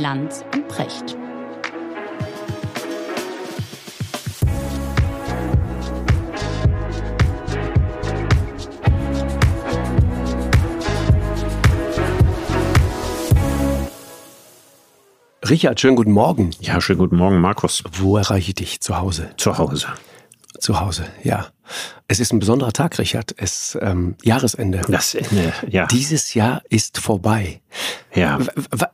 Lanz und Precht. Richard, schönen guten Morgen. Ja, schönen guten Morgen, Markus. Wo erreiche ich dich? Zu Hause? Zu Hause. Zu Hause, ja. Es ist ein besonderer Tag, Richard. Es ähm, Jahresende. Das Ende, ja. Dieses Jahr ist vorbei. Ja.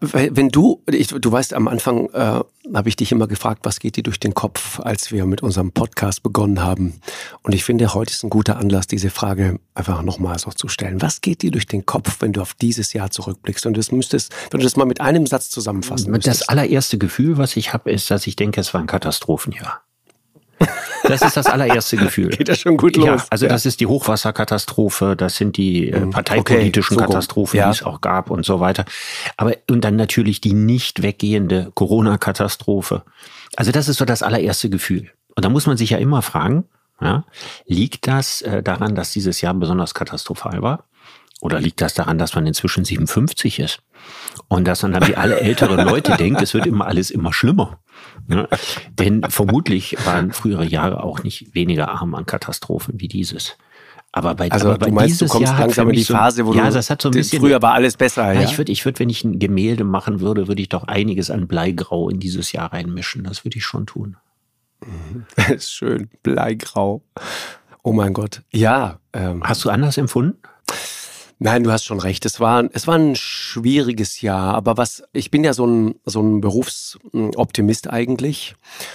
Wenn du, ich, du weißt, am Anfang äh, habe ich dich immer gefragt, was geht dir durch den Kopf, als wir mit unserem Podcast begonnen haben. Und ich finde, heute ist ein guter Anlass, diese Frage einfach nochmal so zu stellen. Was geht dir durch den Kopf, wenn du auf dieses Jahr zurückblickst? Und das müsstest, wenn du das mal mit einem Satz zusammenfassen müsstest. Das allererste Gefühl, was ich habe, ist, dass ich denke, es war ein Katastrophenjahr. Das ist das allererste Gefühl. Geht ja schon gut los. Ja, also ja. das ist die Hochwasserkatastrophe, das sind die äh, mhm. parteipolitischen okay, so Katastrophen, ja. die es auch gab und so weiter. Aber und dann natürlich die nicht weggehende Corona-Katastrophe. Also das ist so das allererste Gefühl. Und da muss man sich ja immer fragen, ja, liegt das äh, daran, dass dieses Jahr besonders katastrophal war? Oder liegt das daran, dass man inzwischen 57 ist? Und dass man dann wie alle älteren Leute denkt, es wird immer alles immer schlimmer. Ja, denn vermutlich waren frühere Jahre auch nicht weniger arm an Katastrophen wie dieses. Aber bei, also aber bei meinst, dieses du Jahr langsam in die Phase, wo ja, du, das hat so ein bisschen, früher war alles besser. Ja, ja? ich würde, ich würde, wenn ich ein Gemälde machen würde, würde ich doch einiges an Bleigrau in dieses Jahr reinmischen. Das würde ich schon tun. Das ist schön, Bleigrau. Oh mein Gott. Ja. Ähm, Hast du anders empfunden? Nein, du hast schon recht. Es war, es war ein schwieriges Jahr. Aber was, ich bin ja so ein, so ein Berufsoptimist eigentlich,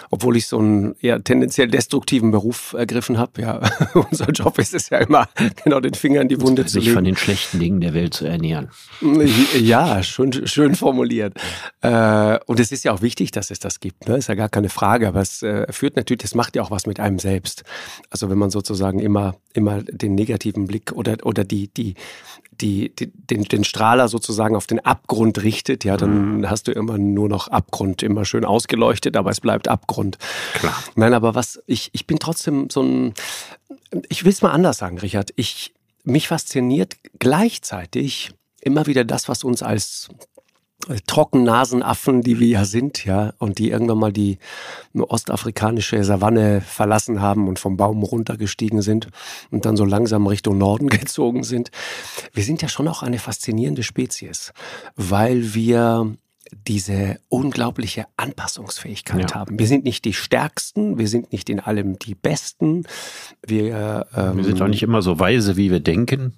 obwohl ich so einen eher tendenziell destruktiven Beruf ergriffen habe. Ja, unser Job ist es ja immer, genau den Finger in die Wunde zu legen. Sich von den schlechten Dingen der Welt zu ernähren. Ja, schön, schön formuliert. Äh, und es ist ja auch wichtig, dass es das gibt. Ne? Ist ja gar keine Frage. Aber es äh, führt natürlich, es macht ja auch was mit einem selbst. Also wenn man sozusagen immer, immer den negativen Blick oder, oder die, die, die, die, den, den Strahler sozusagen auf den Abgrund richtet, ja, dann mhm. hast du immer nur noch Abgrund, immer schön ausgeleuchtet, aber es bleibt Abgrund. Klar. Nein, aber was, ich, ich bin trotzdem so ein, ich will es mal anders sagen, Richard, ich, mich fasziniert gleichzeitig immer wieder das, was uns als Trockennasenaffen, die wir ja sind, ja, und die irgendwann mal die ostafrikanische Savanne verlassen haben und vom Baum runtergestiegen sind und dann so langsam Richtung Norden gezogen sind. Wir sind ja schon auch eine faszinierende Spezies, weil wir diese unglaubliche Anpassungsfähigkeit ja. haben. Wir sind nicht die Stärksten, wir sind nicht in allem die Besten. Wir, ähm, wir sind auch nicht immer so weise, wie wir denken.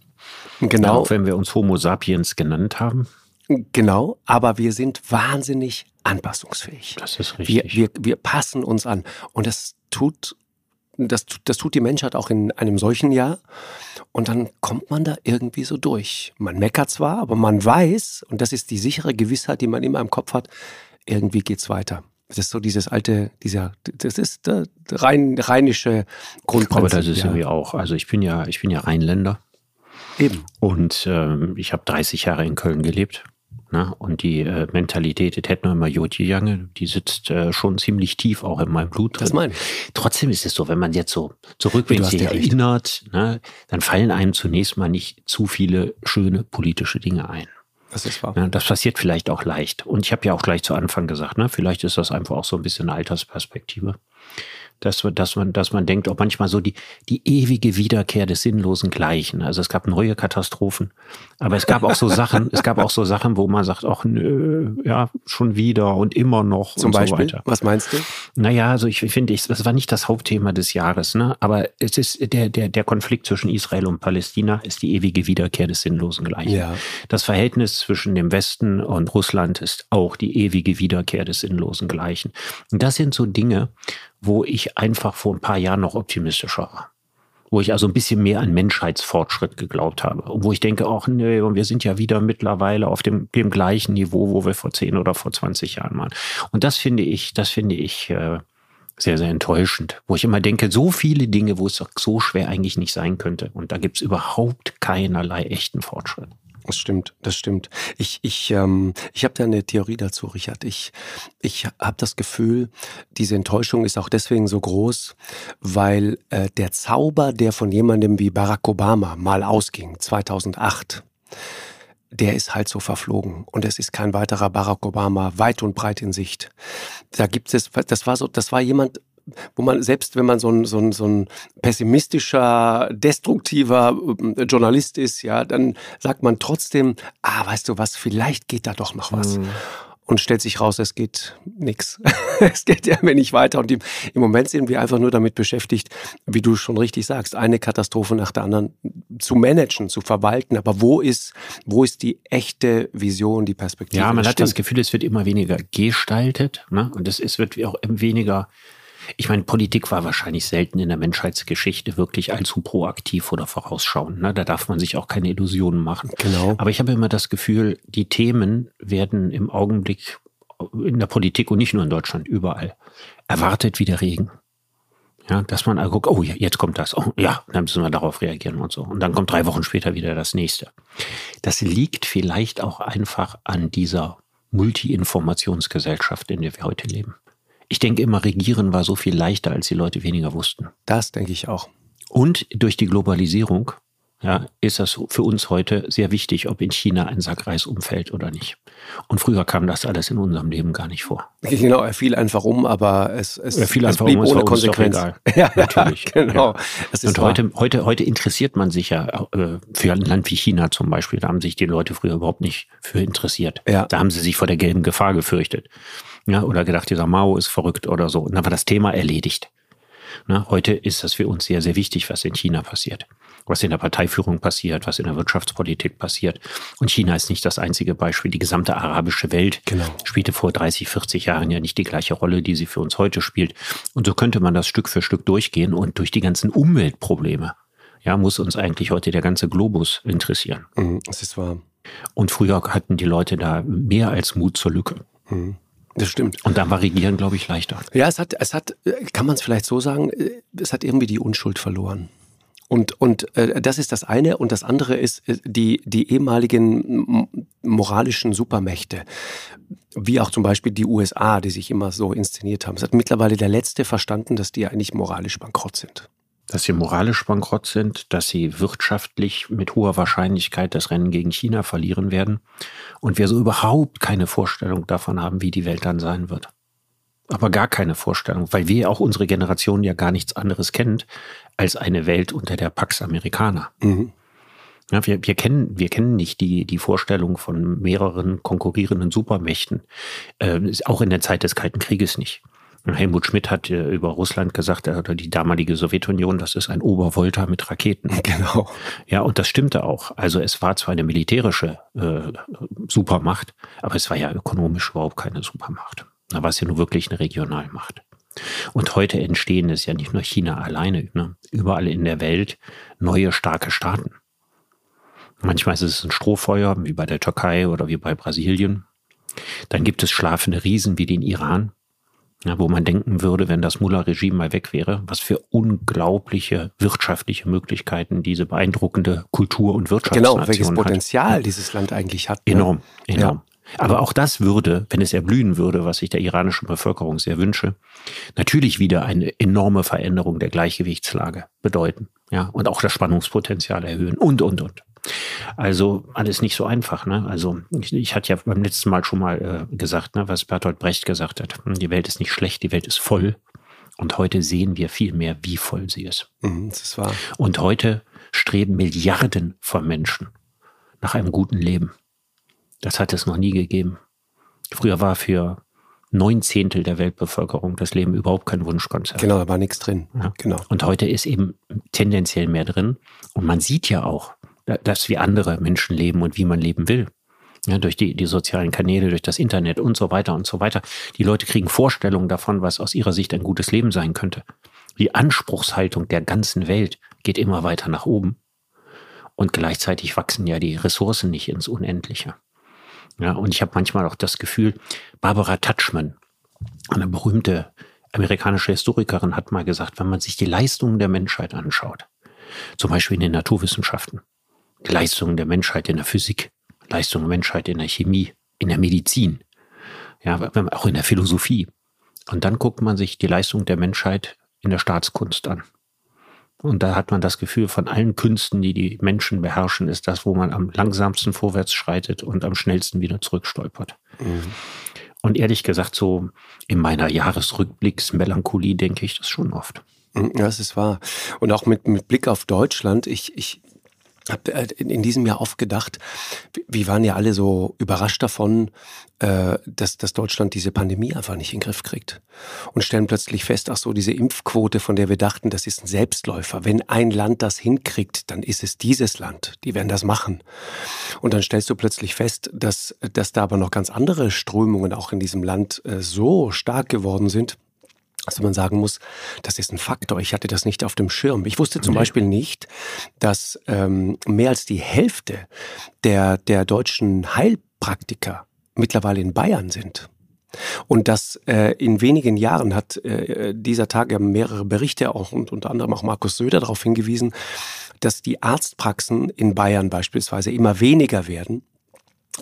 Genau. Auch wenn wir uns Homo sapiens genannt haben. Genau, aber wir sind wahnsinnig anpassungsfähig. Das ist richtig. Wir, wir, wir passen uns an. Und das tut, das, das tut die Menschheit auch in einem solchen Jahr. Und dann kommt man da irgendwie so durch. Man meckert zwar, aber man weiß, und das ist die sichere Gewissheit, die man immer im Kopf hat, irgendwie geht's weiter. Das ist so dieses alte, dieser, das ist der rein, rheinische Grundprinzip. Aber das ist ja. irgendwie auch. Also ich bin ja, ich bin ja Rheinländer. Eben. Und ähm, ich habe 30 Jahre in Köln gelebt. Ne? Und die äh, Mentalität, das hätten wir immer Jodje die sitzt äh, schon ziemlich tief auch in meinem Blut drin. Das meine ich. Trotzdem ist es so, wenn man jetzt so zurückblickt, sich erinnert, ne, dann fallen einem zunächst mal nicht zu viele schöne politische Dinge ein. Das ist wahr. Ja, das passiert vielleicht auch leicht. Und ich habe ja auch gleich zu Anfang gesagt, ne, vielleicht ist das einfach auch so ein bisschen eine Altersperspektive dass, dass, man, dass man denkt, auch manchmal so die, die ewige Wiederkehr des sinnlosen Gleichen. Also es gab neue Katastrophen, aber es gab auch so Sachen, es gab auch so Sachen, wo man sagt, ach nö, ja, schon wieder und immer noch Zum und Beispiel? so weiter. Was meinst du? Naja, also ich finde, ich, das war nicht das Hauptthema des Jahres, ne? aber es ist der, der, der Konflikt zwischen Israel und Palästina ist die ewige Wiederkehr des sinnlosen Gleichen. Ja. Das Verhältnis zwischen dem Westen und Russland ist auch die ewige Wiederkehr des sinnlosen Gleichen. Und das sind so Dinge, wo ich einfach vor ein paar Jahren noch optimistischer war. Wo ich also ein bisschen mehr an Menschheitsfortschritt geglaubt habe. Und wo ich denke, auch, nee, wir sind ja wieder mittlerweile auf dem, dem gleichen Niveau, wo wir vor 10 oder vor 20 Jahren waren. Und das finde ich, das finde ich äh, sehr, sehr enttäuschend. Wo ich immer denke, so viele Dinge, wo es doch so schwer eigentlich nicht sein könnte. Und da gibt es überhaupt keinerlei echten Fortschritt. Das stimmt, das stimmt. Ich, ich, ähm, ich habe da eine Theorie dazu, Richard. Ich, ich habe das Gefühl, diese Enttäuschung ist auch deswegen so groß, weil äh, der Zauber, der von jemandem wie Barack Obama mal ausging, 2008, der ist halt so verflogen. Und es ist kein weiterer Barack Obama weit und breit in Sicht. Da gibt es, das war so, das war jemand, wo man selbst, wenn man so ein, so ein, so ein pessimistischer, destruktiver äh, Journalist ist, ja, dann sagt man trotzdem, ah, weißt du was, vielleicht geht da doch noch was. Mhm und stellt sich raus, es geht nichts. es geht ja mir nicht weiter. Und im, im, Moment sind wir einfach nur damit beschäftigt, wie du schon richtig sagst, eine Katastrophe nach der anderen zu managen, zu verwalten. Aber wo ist, wo ist die echte Vision, die Perspektive? Ja, man hat das Gefühl, es wird immer weniger gestaltet ne? und es, es wird auch weniger ich meine, Politik war wahrscheinlich selten in der Menschheitsgeschichte wirklich allzu proaktiv oder vorausschauend. Ne? Da darf man sich auch keine Illusionen machen. Genau. Aber ich habe immer das Gefühl, die Themen werden im Augenblick in der Politik und nicht nur in Deutschland, überall erwartet wie der Regen. Ja, dass man guckt, oh, jetzt kommt das. Oh, ja, dann müssen wir darauf reagieren und so. Und dann kommt drei Wochen später wieder das nächste. Das liegt vielleicht auch einfach an dieser Multi-Informationsgesellschaft, in der wir heute leben. Ich denke immer, regieren war so viel leichter, als die Leute weniger wussten. Das denke ich auch. Und durch die Globalisierung ja, ist das für uns heute sehr wichtig, ob in China ein Sack Reis umfällt oder nicht. Und früher kam das alles in unserem Leben gar nicht vor. Genau, er fiel einfach um, aber es, es, er fiel es einfach blieb um, ohne Konsequenz. Ja, natürlich. genau. Ja. Und heute, heute, heute interessiert man sich ja äh, für ein Land wie China zum Beispiel. Da haben sich die Leute früher überhaupt nicht für interessiert. Ja. Da haben sie sich vor der gelben Gefahr gefürchtet ja, oder gedacht, dieser Mao ist verrückt oder so. Und dann war das Thema erledigt. Na, heute ist das für uns sehr, sehr wichtig, was in China passiert. Was in der Parteiführung passiert, was in der Wirtschaftspolitik passiert. Und China ist nicht das einzige Beispiel. Die gesamte arabische Welt genau. spielte vor 30, 40 Jahren ja nicht die gleiche Rolle, die sie für uns heute spielt. Und so könnte man das Stück für Stück durchgehen und durch die ganzen Umweltprobleme, ja, muss uns eigentlich heute der ganze Globus interessieren. Mhm, das ist wahr. Und früher hatten die Leute da mehr als Mut zur Lücke. Mhm. Das stimmt. Und dann war Regieren, glaube ich, leichter. Ja, es hat, es hat, kann man es vielleicht so sagen, es hat irgendwie die Unschuld verloren. Und, und äh, das ist das eine. Und das andere ist äh, die, die ehemaligen moralischen Supermächte, wie auch zum Beispiel die USA, die sich immer so inszeniert haben. Es hat mittlerweile der Letzte verstanden, dass die eigentlich moralisch bankrott sind dass sie moralisch bankrott sind, dass sie wirtschaftlich mit hoher Wahrscheinlichkeit das Rennen gegen China verlieren werden und wir so überhaupt keine Vorstellung davon haben, wie die Welt dann sein wird. Aber gar keine Vorstellung, weil wir auch unsere Generation ja gar nichts anderes kennt als eine Welt unter der Pax Americana. Mhm. Ja, wir, wir, kennen, wir kennen nicht die, die Vorstellung von mehreren konkurrierenden Supermächten, äh, auch in der Zeit des Kalten Krieges nicht. Helmut Schmidt hat äh, über Russland gesagt, oder die damalige Sowjetunion, das ist ein Obervolta mit Raketen. Genau. Ja, und das stimmte auch. Also es war zwar eine militärische äh, Supermacht, aber es war ja ökonomisch überhaupt keine Supermacht. Da war es ja nur wirklich eine Regionalmacht. Und heute entstehen es ja nicht nur China alleine, ne? überall in der Welt neue starke Staaten. Manchmal ist es ein Strohfeuer, wie bei der Türkei oder wie bei Brasilien. Dann gibt es schlafende Riesen wie den Iran, ja, wo man denken würde, wenn das Mullah-Regime mal weg wäre, was für unglaubliche wirtschaftliche Möglichkeiten diese beeindruckende Kultur- und Wirtschaftsnation Genau, welches Potenzial hat. dieses Land eigentlich hat. Ne? Enorm, enorm. Ja. Aber auch das würde, wenn es erblühen würde, was ich der iranischen Bevölkerung sehr wünsche, natürlich wieder eine enorme Veränderung der Gleichgewichtslage bedeuten. Ja, und auch das Spannungspotenzial erhöhen und, und, und. Also alles nicht so einfach. Ne? Also ich, ich hatte ja beim letzten Mal schon mal äh, gesagt, ne, was Bertolt Brecht gesagt hat. Hm, die Welt ist nicht schlecht, die Welt ist voll. Und heute sehen wir viel mehr, wie voll sie ist. Mhm, das ist wahr. Und heute streben Milliarden von Menschen nach einem guten Leben. Das hat es noch nie gegeben. Früher war für neun Zehntel der Weltbevölkerung das Leben überhaupt kein Wunschkonzert. Genau, da war nichts drin. Ja. Genau. Und heute ist eben tendenziell mehr drin. Und man sieht ja auch, dass wie andere Menschen leben und wie man leben will. Ja, durch die, die sozialen Kanäle, durch das Internet und so weiter und so weiter. Die Leute kriegen Vorstellungen davon, was aus ihrer Sicht ein gutes Leben sein könnte. Die Anspruchshaltung der ganzen Welt geht immer weiter nach oben. Und gleichzeitig wachsen ja die Ressourcen nicht ins Unendliche. Ja, und ich habe manchmal auch das Gefühl, Barbara Touchman, eine berühmte amerikanische Historikerin, hat mal gesagt, wenn man sich die Leistungen der Menschheit anschaut, zum Beispiel in den Naturwissenschaften, die Leistungen der Menschheit in der Physik, Leistungen der Menschheit in der Chemie, in der Medizin, ja, auch in der Philosophie. Und dann guckt man sich die Leistung der Menschheit in der Staatskunst an. Und da hat man das Gefühl, von allen Künsten, die die Menschen beherrschen, ist das, wo man am langsamsten vorwärts schreitet und am schnellsten wieder zurückstolpert. Mhm. Und ehrlich gesagt, so in meiner Jahresrückblicksmelancholie denke ich das schon oft. Mhm, ja, das ist wahr. Und auch mit, mit Blick auf Deutschland, ich, ich habe äh, in diesem Jahr oft gedacht, wir waren ja alle so überrascht davon, äh, dass, dass Deutschland diese Pandemie einfach nicht in den Griff kriegt. Und stellen plötzlich fest, ach so, diese Impfquote, von der wir dachten, das ist ein Selbstläufer. Wenn ein Land das hinkriegt, dann ist es dieses Land. Die werden das machen. Und dann stellst du plötzlich fest, dass, dass da aber noch ganz andere Strömungen auch in diesem Land äh, so stark geworden sind, also man sagen muss, das ist ein Faktor. Ich hatte das nicht auf dem Schirm. Ich wusste zum nee. Beispiel nicht, dass ähm, mehr als die Hälfte der, der deutschen Heilpraktiker mittlerweile in Bayern sind. Und das äh, in wenigen Jahren hat äh, dieser Tag ja mehrere Berichte auch und unter anderem auch Markus Söder darauf hingewiesen, dass die Arztpraxen in Bayern beispielsweise immer weniger werden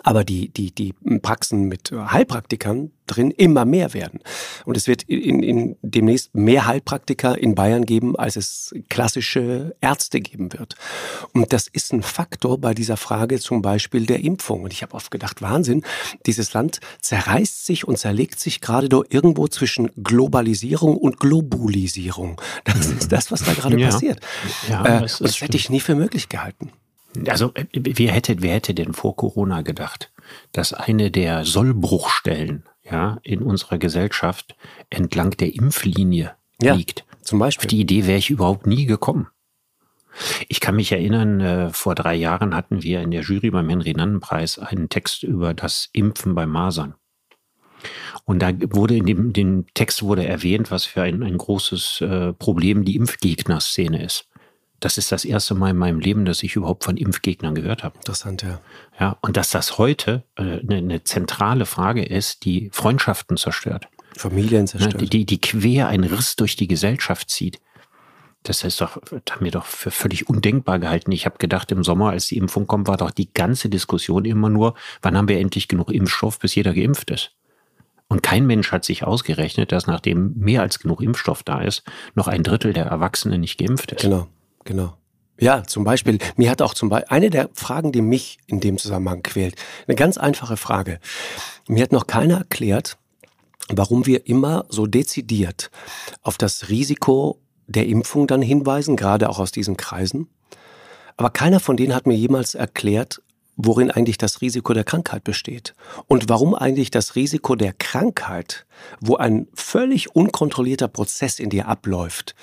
aber die, die, die Praxen mit Heilpraktikern drin immer mehr werden. Und es wird in, in demnächst mehr Heilpraktiker in Bayern geben, als es klassische Ärzte geben wird. Und das ist ein Faktor bei dieser Frage zum Beispiel der Impfung. Und ich habe oft gedacht, Wahnsinn, dieses Land zerreißt sich und zerlegt sich gerade doch irgendwo zwischen Globalisierung und Globulisierung. Das ist das, was da gerade ja. passiert. Ja, äh, das, das hätte ich nie für möglich gehalten. Also wer hätte, wer hätte denn vor Corona gedacht, dass eine der Sollbruchstellen ja, in unserer Gesellschaft entlang der Impflinie ja, liegt? Zum Beispiel. Auf die Idee wäre ich überhaupt nie gekommen. Ich kann mich erinnern, äh, vor drei Jahren hatten wir in der Jury beim Henry-Nannen-Preis einen Text über das Impfen bei Masern. Und da wurde in dem, dem Text wurde erwähnt, was für ein, ein großes äh, Problem die Impfgegner-Szene ist. Das ist das erste Mal in meinem Leben, dass ich überhaupt von Impfgegnern gehört habe. Interessant, ja. Ja, und dass das heute äh, eine, eine zentrale Frage ist, die Freundschaften zerstört. Familien zerstört. Die, die, die quer einen Riss durch die Gesellschaft zieht. Das ist doch, das haben wir doch für völlig undenkbar gehalten. Ich habe gedacht, im Sommer, als die Impfung kommt, war doch die ganze Diskussion immer nur, wann haben wir endlich genug Impfstoff, bis jeder geimpft ist. Und kein Mensch hat sich ausgerechnet, dass nachdem mehr als genug Impfstoff da ist, noch ein Drittel der Erwachsenen nicht geimpft ist. Genau. Genau. Ja, zum Beispiel, mir hat auch zum Beispiel, eine der Fragen, die mich in dem Zusammenhang quält, eine ganz einfache Frage. Mir hat noch keiner erklärt, warum wir immer so dezidiert auf das Risiko der Impfung dann hinweisen, gerade auch aus diesen Kreisen. Aber keiner von denen hat mir jemals erklärt, worin eigentlich das Risiko der Krankheit besteht und warum eigentlich das Risiko der Krankheit, wo ein völlig unkontrollierter Prozess in dir abläuft,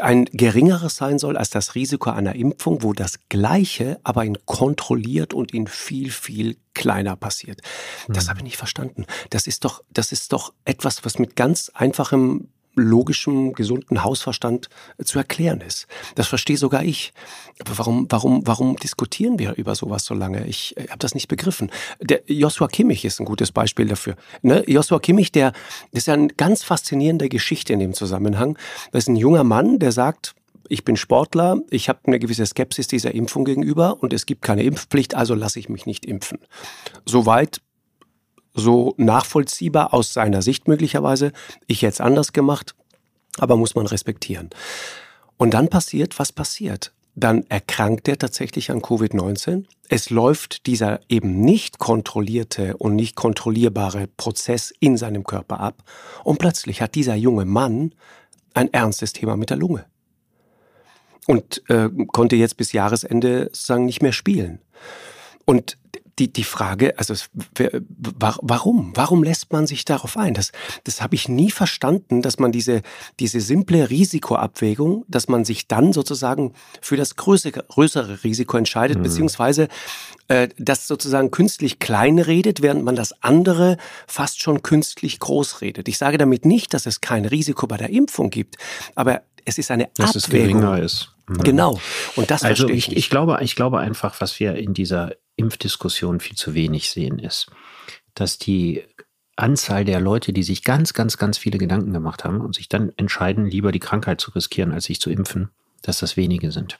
ein geringeres sein soll als das Risiko einer Impfung, wo das Gleiche, aber in kontrolliert und in viel, viel kleiner passiert. Das mhm. habe ich nicht verstanden. Das ist doch, das ist doch etwas, was mit ganz einfachem logischem, gesunden Hausverstand äh, zu erklären ist. Das verstehe sogar ich. Aber warum, warum, warum diskutieren wir über sowas so lange? Ich äh, habe das nicht begriffen. Der Joshua Kimmich ist ein gutes Beispiel dafür. Ne? Joshua Kimmich, der das ist ja eine ganz faszinierende Geschichte in dem Zusammenhang. Das ist ein junger Mann, der sagt, ich bin Sportler, ich habe eine gewisse Skepsis dieser Impfung gegenüber und es gibt keine Impfpflicht, also lasse ich mich nicht impfen. Soweit so nachvollziehbar aus seiner Sicht möglicherweise. Ich jetzt anders gemacht, aber muss man respektieren. Und dann passiert, was passiert. Dann erkrankt er tatsächlich an Covid-19. Es läuft dieser eben nicht kontrollierte und nicht kontrollierbare Prozess in seinem Körper ab. Und plötzlich hat dieser junge Mann ein ernstes Thema mit der Lunge. Und äh, konnte jetzt bis Jahresende sozusagen nicht mehr spielen. Und die, die Frage, also warum? Warum lässt man sich darauf ein? Das, das habe ich nie verstanden, dass man diese, diese simple Risikoabwägung, dass man sich dann sozusagen für das größere, größere Risiko entscheidet, mhm. beziehungsweise äh, das sozusagen künstlich klein redet, während man das andere fast schon künstlich groß redet. Ich sage damit nicht, dass es kein Risiko bei der Impfung gibt, aber es ist eine dass Abwägung. Es geringer ist. Genau. Und das also verstehe ich, ich, ich glaube, ich glaube einfach, was wir in dieser Impfdiskussion viel zu wenig sehen, ist, dass die Anzahl der Leute, die sich ganz, ganz, ganz viele Gedanken gemacht haben und sich dann entscheiden, lieber die Krankheit zu riskieren, als sich zu impfen, dass das wenige sind.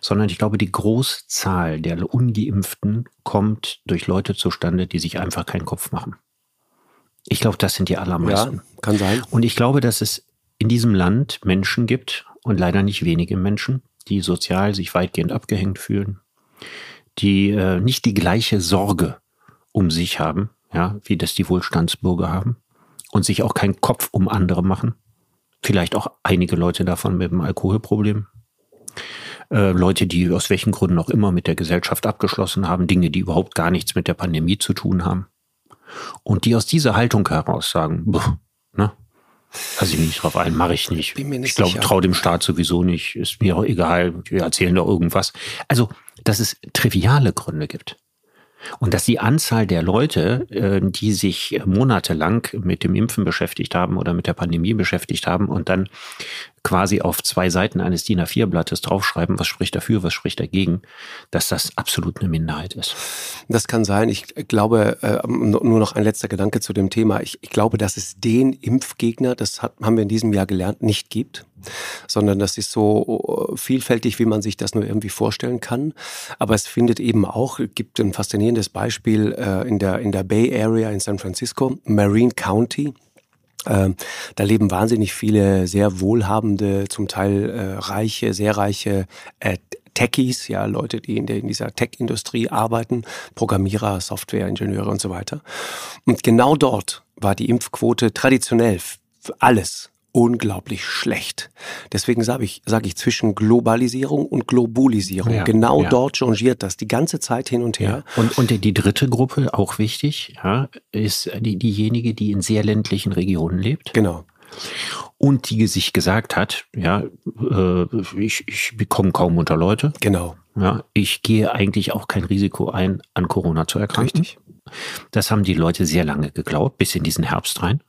Sondern ich glaube, die Großzahl der Ungeimpften kommt durch Leute zustande, die sich einfach keinen Kopf machen. Ich glaube, das sind die allermeisten. Ja, kann sein. Und ich glaube, dass es in diesem Land Menschen gibt, und leider nicht wenige Menschen, die sozial sich weitgehend abgehängt fühlen, die äh, nicht die gleiche Sorge um sich haben, ja, wie das die Wohlstandsbürger haben und sich auch keinen Kopf um andere machen. Vielleicht auch einige Leute davon mit einem Alkoholproblem. Äh, Leute, die aus welchen Gründen auch immer mit der Gesellschaft abgeschlossen haben, Dinge, die überhaupt gar nichts mit der Pandemie zu tun haben. Und die aus dieser Haltung heraus sagen, ne, Lass ich nicht drauf ein, mache ich nicht. Bin mir nicht ich glaube, traue dem Staat sowieso nicht. Ist mir auch egal. Wir erzählen da irgendwas. Also, dass es triviale Gründe gibt. Und dass die Anzahl der Leute, äh, die sich monatelang mit dem Impfen beschäftigt haben oder mit der Pandemie beschäftigt haben und dann quasi auf zwei Seiten eines DIN A4-Blattes draufschreiben, was spricht dafür, was spricht dagegen, dass das absolut eine Minderheit ist. Das kann sein. Ich glaube, äh, nur noch ein letzter Gedanke zu dem Thema. Ich, glaube, dass es den Impfgegner, das haben wir in diesem Jahr gelernt, nicht gibt, sondern das ist so äh, vielfältig, wie man sich das nur irgendwie vorstellen kann. Aber es findet eben auch, gibt ein faszinierendes Beispiel äh, in, der, in der Bay Area in San Francisco, Marine County. Ähm, da leben wahnsinnig viele sehr wohlhabende, zum Teil äh, reiche, sehr reiche äh, Techies, ja, Leute, die in, der, in dieser Tech-Industrie arbeiten, Programmierer, Softwareingenieure und so weiter. Und genau dort war die Impfquote traditionell für alles unglaublich schlecht. Deswegen sage ich, sag ich zwischen Globalisierung und Globulisierung. Ja, genau ja. dort changiert das die ganze Zeit hin und her. Ja. Und, und die dritte Gruppe, auch wichtig, ist die, diejenige, die in sehr ländlichen Regionen lebt. Genau. Und die sich gesagt hat, ja, äh, ich, ich bekomme kaum unter Leute. Genau. Ja, ich gehe eigentlich auch kein Risiko ein, an Corona zu erkranken. Richtig. Das haben die Leute sehr lange geglaubt, bis in diesen Herbst rein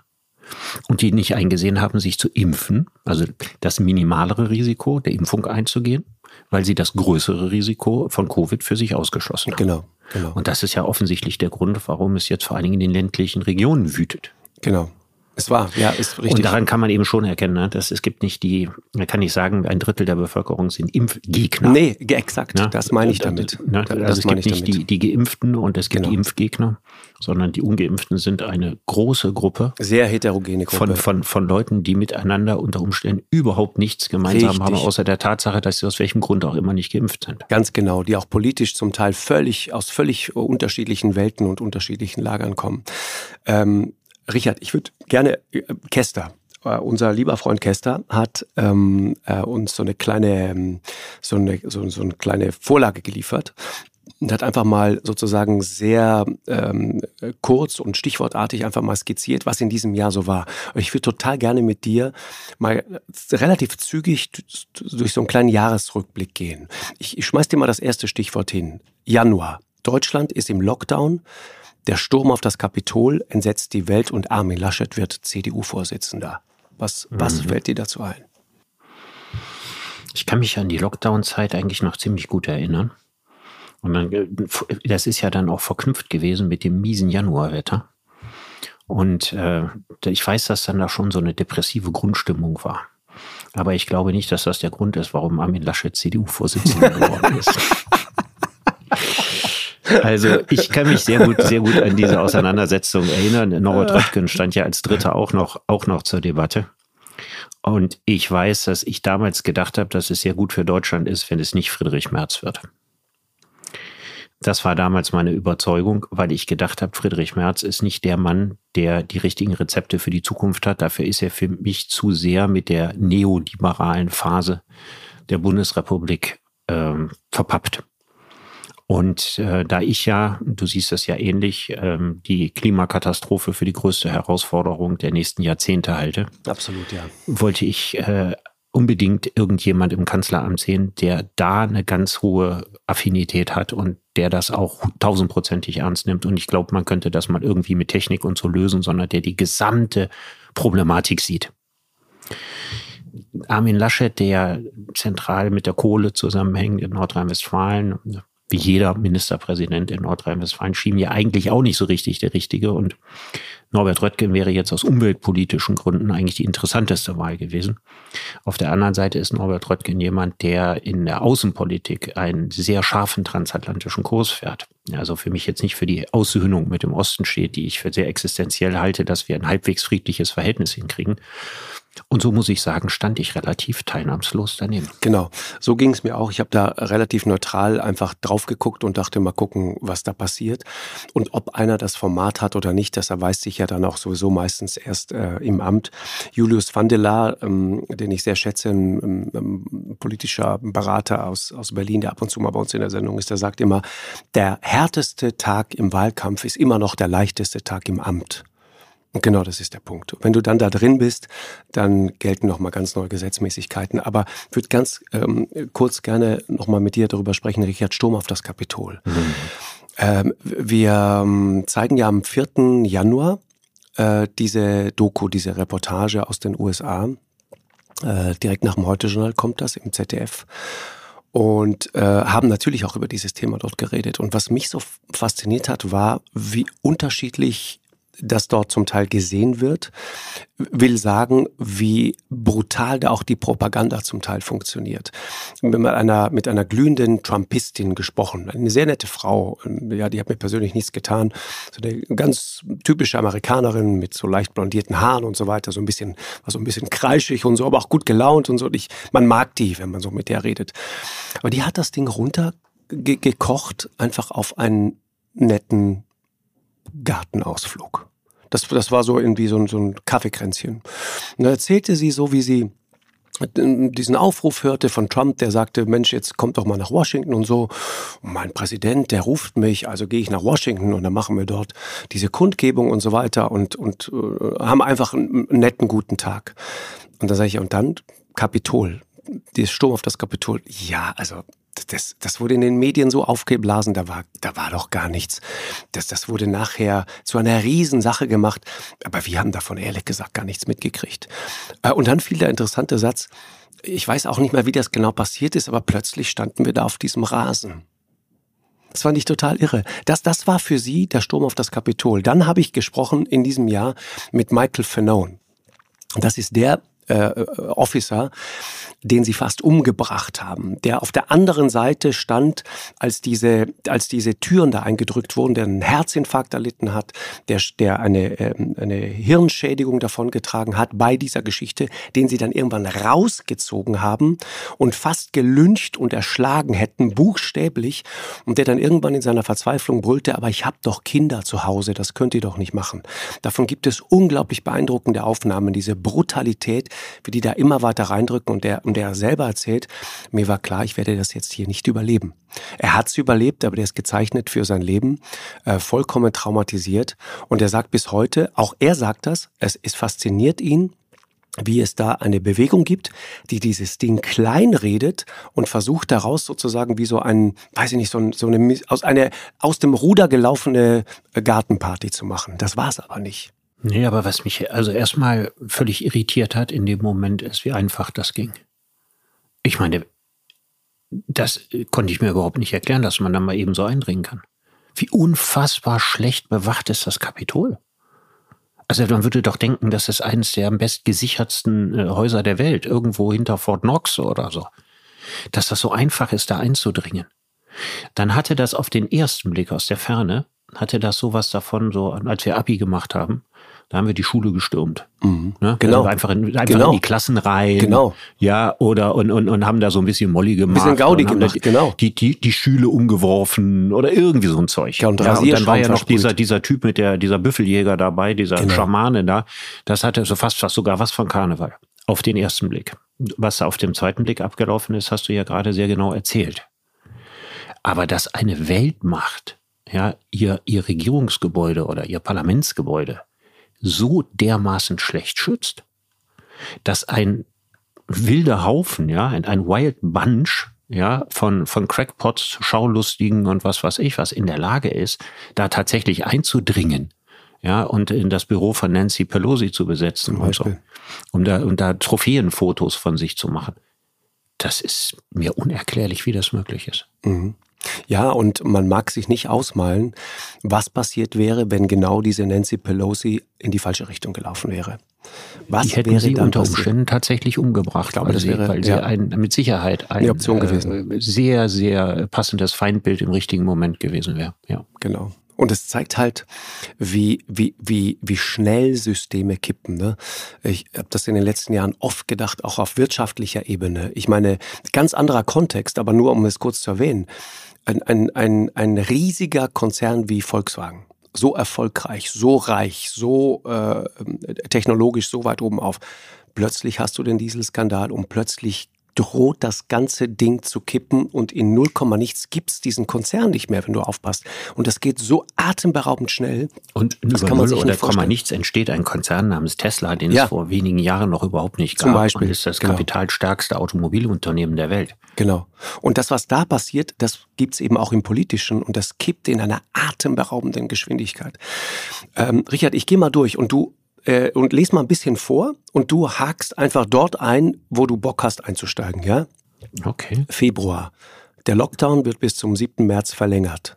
und die nicht eingesehen haben, sich zu impfen, also das minimalere Risiko der Impfung einzugehen, weil sie das größere Risiko von Covid für sich ausgeschlossen haben. Genau, genau. Und das ist ja offensichtlich der Grund, warum es jetzt vor allen Dingen in den ländlichen Regionen wütet. Genau. Es war, ja, ist richtig. Und daran kann man eben schon erkennen, ne, dass es gibt nicht die, man kann nicht sagen, ein Drittel der Bevölkerung sind Impfgegner. Nee, exakt, ja? das meine ich damit. Ne? Also das es gibt nicht die, die Geimpften und es gibt genau. die Impfgegner, sondern die Ungeimpften sind eine große Gruppe. Sehr heterogene Gruppe. Von, von, von Leuten, die miteinander unter Umständen überhaupt nichts gemeinsam richtig. haben, außer der Tatsache, dass sie aus welchem Grund auch immer nicht geimpft sind. Ganz genau, die auch politisch zum Teil völlig, aus völlig unterschiedlichen Welten und unterschiedlichen Lagern kommen. Ähm, Richard, ich würde gerne, äh, Kester, äh, unser lieber Freund Kester hat ähm, äh, uns so eine kleine, ähm, so eine, so, so eine kleine Vorlage geliefert und hat einfach mal sozusagen sehr ähm, kurz und stichwortartig einfach mal skizziert, was in diesem Jahr so war. Ich würde total gerne mit dir mal relativ zügig durch so einen kleinen Jahresrückblick gehen. Ich, ich schmeiß dir mal das erste Stichwort hin. Januar. Deutschland ist im Lockdown. Der Sturm auf das Kapitol entsetzt die Welt und Armin Laschet wird CDU-Vorsitzender. Was, was mhm. fällt dir dazu ein? Ich kann mich an die Lockdown-Zeit eigentlich noch ziemlich gut erinnern. Und dann, das ist ja dann auch verknüpft gewesen mit dem miesen Januarwetter. Und äh, ich weiß, dass dann da schon so eine depressive Grundstimmung war. Aber ich glaube nicht, dass das der Grund ist, warum Armin Laschet CDU-Vorsitzender geworden ist. Also ich kann mich sehr gut, sehr gut an diese Auseinandersetzung erinnern. Norbert Röttgen stand ja als Dritter auch noch, auch noch zur Debatte. Und ich weiß, dass ich damals gedacht habe, dass es sehr gut für Deutschland ist, wenn es nicht Friedrich Merz wird. Das war damals meine Überzeugung, weil ich gedacht habe, Friedrich Merz ist nicht der Mann, der die richtigen Rezepte für die Zukunft hat. Dafür ist er für mich zu sehr mit der neoliberalen Phase der Bundesrepublik ähm, verpappt. Und äh, da ich ja, du siehst das ja ähnlich, ähm, die Klimakatastrophe für die größte Herausforderung der nächsten Jahrzehnte halte. Absolut, ja. Wollte ich äh, unbedingt irgendjemand im Kanzleramt sehen, der da eine ganz hohe Affinität hat und der das auch tausendprozentig ernst nimmt. Und ich glaube, man könnte das mal irgendwie mit Technik und so lösen, sondern der die gesamte Problematik sieht. Armin Laschet, der zentral mit der Kohle zusammenhängt in Nordrhein-Westfalen, wie jeder Ministerpräsident in Nordrhein-Westfalen schien mir eigentlich auch nicht so richtig der Richtige. Und Norbert Röttgen wäre jetzt aus umweltpolitischen Gründen eigentlich die interessanteste Wahl gewesen. Auf der anderen Seite ist Norbert Röttgen jemand, der in der Außenpolitik einen sehr scharfen transatlantischen Kurs fährt. Also für mich jetzt nicht für die Aussöhnung mit dem Osten steht, die ich für sehr existenziell halte, dass wir ein halbwegs friedliches Verhältnis hinkriegen, Und so muss ich sagen, stand ich relativ teilnahmslos daneben. Genau, so ging es mir auch. Ich habe da relativ neutral einfach drauf geguckt und dachte mal gucken, was da passiert. Und ob einer das Format hat oder nicht, das erweist sich ja dann auch sowieso meistens erst äh, im Amt. Julius van der Laar, ähm, den ich sehr schätze, ein, ein, politischer Berater aus, aus Berlin, der ab und zu mal bei uns in der Sendung ist, der sagt immer, der härteste Tag im Wahlkampf ist immer noch der leichteste Tag im Amt. Genau das ist der Punkt. Wenn du dann da drin bist, dann gelten nochmal ganz neue Gesetzmäßigkeiten. Aber ich würde ganz ähm, kurz gerne nochmal mit dir darüber sprechen, Richard Sturm auf das Kapitol. Mhm. Ähm, wir ähm, zeigen ja am 4. Januar äh, diese Doku, diese Reportage aus den USA. Äh, direkt nach dem Heute-Journal kommt das im ZDF und äh, haben natürlich auch über dieses Thema dort geredet. Und was mich so fasziniert hat, war, wie unterschiedlich das dort zum Teil gesehen wird, will sagen, wie brutal da auch die Propaganda zum Teil funktioniert. Wir haben mit einer, mit einer glühenden Trumpistin gesprochen, eine sehr nette Frau, ja, die hat mir persönlich nichts getan, so eine ganz typische Amerikanerin mit so leicht blondierten Haaren und so weiter, so ein bisschen, war so ein bisschen kreischig und so, aber auch gut gelaunt und so. Ich, man mag die, wenn man so mit der redet. Aber die hat das Ding runtergekocht, einfach auf einen netten Gartenausflug. Das, das war so irgendwie so ein, so ein Kaffeekränzchen. Und da erzählte sie so, wie sie diesen Aufruf hörte von Trump, der sagte, Mensch, jetzt kommt doch mal nach Washington und so. Und mein Präsident, der ruft mich, also gehe ich nach Washington und dann machen wir dort diese Kundgebung und so weiter und, und äh, haben einfach einen netten, guten Tag. Und da sage ich, und dann Kapitol, der Sturm auf das Kapitol. Ja, also das, das wurde in den Medien so aufgeblasen, da war, da war doch gar nichts. Das, das wurde nachher zu einer Riesensache gemacht, aber wir haben davon ehrlich gesagt gar nichts mitgekriegt. Äh, und dann fiel der interessante Satz, ich weiß auch nicht mehr, wie das genau passiert ist, aber plötzlich standen wir da auf diesem Rasen. Das fand ich total irre. Das, das war für sie der Sturm auf das Kapitol. Dann habe ich gesprochen in diesem Jahr mit Michael Fanone. Das ist der äh, Officer, den sie fast umgebracht haben, der auf der anderen Seite stand, als diese, als diese Türen da eingedrückt wurden, der einen Herzinfarkt erlitten hat, der, der eine, äh, eine Hirnschädigung davongetragen hat bei dieser Geschichte, den sie dann irgendwann rausgezogen haben und fast gelüncht und erschlagen hätten, buchstäblich, und der dann irgendwann in seiner Verzweiflung brüllte, aber ich habe doch Kinder zu Hause, das könnt ihr doch nicht machen. Davon gibt es unglaublich beeindruckende Aufnahmen, diese Brutalität, wie die da immer weiter reindrücken und der, und der selber erzählt, mir war klar, ich werde das jetzt hier nicht überleben. Er hat es überlebt, aber der ist gezeichnet für sein Leben, äh, vollkommen traumatisiert und er sagt bis heute, auch er sagt das, es, es fasziniert ihn, wie es da eine Bewegung gibt, die dieses Ding kleinredet und versucht daraus sozusagen wie so ein, weiß ich nicht, so, so eine aus eine aus dem Ruder gelaufene Gartenparty zu machen. Das war es aber nicht. Nee, aber was mich also erstmal völlig irritiert hat in dem Moment ist, wie einfach das ging. Ich meine, das konnte ich mir überhaupt nicht erklären, dass man da mal eben so eindringen kann. Wie unfassbar schlecht bewacht ist das Kapitol. Also man würde doch denken, das ist eines der am best gesichertsten äh, Häuser der Welt, irgendwo hinter Fort Knox oder so. Dass das so einfach ist, da einzudringen. Dann hatte das auf den ersten Blick aus der Ferne, hatte das sowas davon, so als wir Abi gemacht haben, da haben wir die Schule gestürmt. Mhm. Ne? Genau. Also einfach in, einfach genau. in die Klassen rein. Genau. Ja, oder und, und, und haben da so ein bisschen Molly gemacht. Ein bisschen Gaudi gemacht, die, genau. Die, die, die Schüle umgeworfen oder irgendwie so ein Zeug. Ja, und, ja, und dann war ja noch dieser, dieser Typ mit der, dieser Büffeljäger dabei, dieser genau. Schamane da. Das hatte so fast, fast sogar was von Karneval. Auf den ersten Blick. Was auf dem zweiten Blick abgelaufen ist, hast du ja gerade sehr genau erzählt. Aber dass eine Weltmacht, ja, ihr, ihr Regierungsgebäude oder ihr Parlamentsgebäude so dermaßen schlecht schützt, dass ein wilder Haufen, ja, ein, Wild Bunch, ja, von, von Crackpots, Schaulustigen und was weiß ich, was in der Lage ist, da tatsächlich einzudringen, ja, und in das Büro von Nancy Pelosi zu besetzen und so, um da, um da Trophäenfotos von sich zu machen. Das ist mir unerklärlich, wie das möglich ist. Mhm. Ja, und man mag sich nicht ausmalen, was passiert wäre, wenn genau diese Nancy Pelosi in die falsche Richtung gelaufen wäre. Was die hätten wäre sie unter Umständen tatsächlich umgebracht, ich glaube, weil, sie, weil sie ein, mit Sicherheit ein Option gewesen. Äh, sehr, sehr passendes Feindbild im richtigen Moment gewesen wäre. Ja. Genau. Und es zeigt halt, wie, wie, wie, wie schnell Systeme kippen. Ne? Ich habe das in den letzten Jahren oft gedacht, auch auf wirtschaftlicher Ebene. Ich meine, ganz anderer Kontext, aber nur um es kurz zu erwähnen. Ein, ein, ein, ein riesiger Konzern wie Volkswagen so erfolgreich, so reich, so äh, technologisch so weit oben auf. Plötzlich hast du den Dieselskandal und plötzlich droht das ganze Ding zu kippen und in 0, nichts gibt es diesen Konzern nicht mehr, wenn du aufpasst. Und das geht so atemberaubend schnell. Und das über kann man 0 oder Komma nichts entsteht ein Konzern namens Tesla, den ja. es vor wenigen Jahren noch überhaupt nicht gab. Zum Beispiel. Und ist das genau. kapitalstärkste Automobilunternehmen der Welt. Genau. Und das, was da passiert, das gibt es eben auch im Politischen und das kippt in einer atemberaubenden Geschwindigkeit. Ähm, Richard, ich gehe mal durch und du äh, und lese mal ein bisschen vor und du hakst einfach dort ein, wo du Bock hast einzusteigen, ja? Okay. Februar. Der Lockdown wird bis zum 7. März verlängert.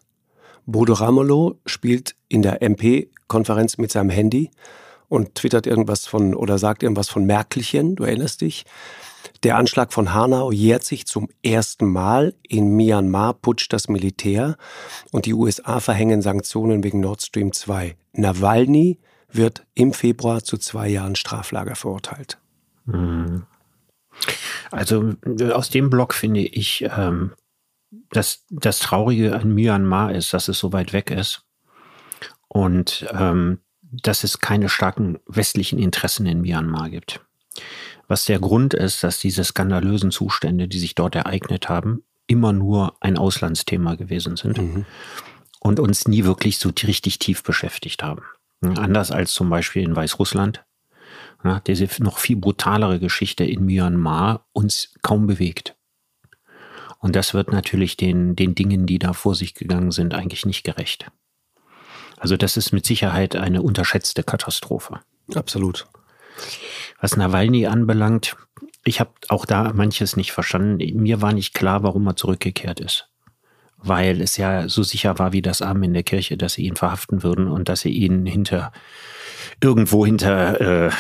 Bodo Ramelow spielt in der MP-Konferenz mit seinem Handy und twittert irgendwas von oder sagt irgendwas von Merkelchen, du erinnerst dich. Der Anschlag von Hanau jährt sich zum ersten Mal. In Myanmar putscht das Militär und die USA verhängen Sanktionen wegen Nord Stream 2. Nawalny wird im Februar zu zwei Jahren Straflager verurteilt. Mhm. Also aus dem Block finde ich, ähm, dass das Traurige an Myanmar ist, dass es so weit weg ist und ähm, dass es keine starken westlichen Interessen in Myanmar gibt. Was der Grund ist, dass diese skandalösen Zustände, die sich dort ereignet haben, immer nur ein Auslandsthema gewesen sind mhm. und uns nie wirklich so richtig tief beschäftigt haben. Anders als zum Beispiel in Weißrussland. Ja, diese noch viel brutalere Geschichte in Myanmar uns kaum bewegt. Und das wird natürlich den, den Dingen, die da vor sich gegangen sind, eigentlich nicht gerecht. Also das ist mit Sicherheit eine unterschätzte Katastrophe. Absolut. Was Nawalny anbelangt, ich habe auch da manches nicht verstanden. Mir war nicht klar, warum er zurückgekehrt ist weil es ja so sicher war wie das Arm in der Kirche, dass sie ihn verhaften würden und dass sie ihn hinter irgendwo hinter äh,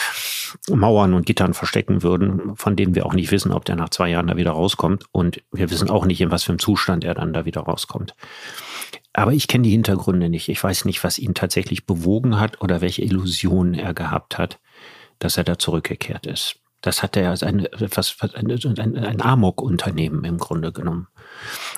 Mauern und Gittern verstecken würden, von denen wir auch nicht wissen, ob der nach zwei Jahren da wieder rauskommt. Und wir wissen auch nicht, in was für einem Zustand er dann da wieder rauskommt. Aber ich kenne die Hintergründe nicht. Ich weiß nicht, was ihn tatsächlich bewogen hat oder welche Illusionen er gehabt hat, dass er da zurückgekehrt ist. Das hat er als ein, ein, ein, ein Amok-Unternehmen im Grunde genommen.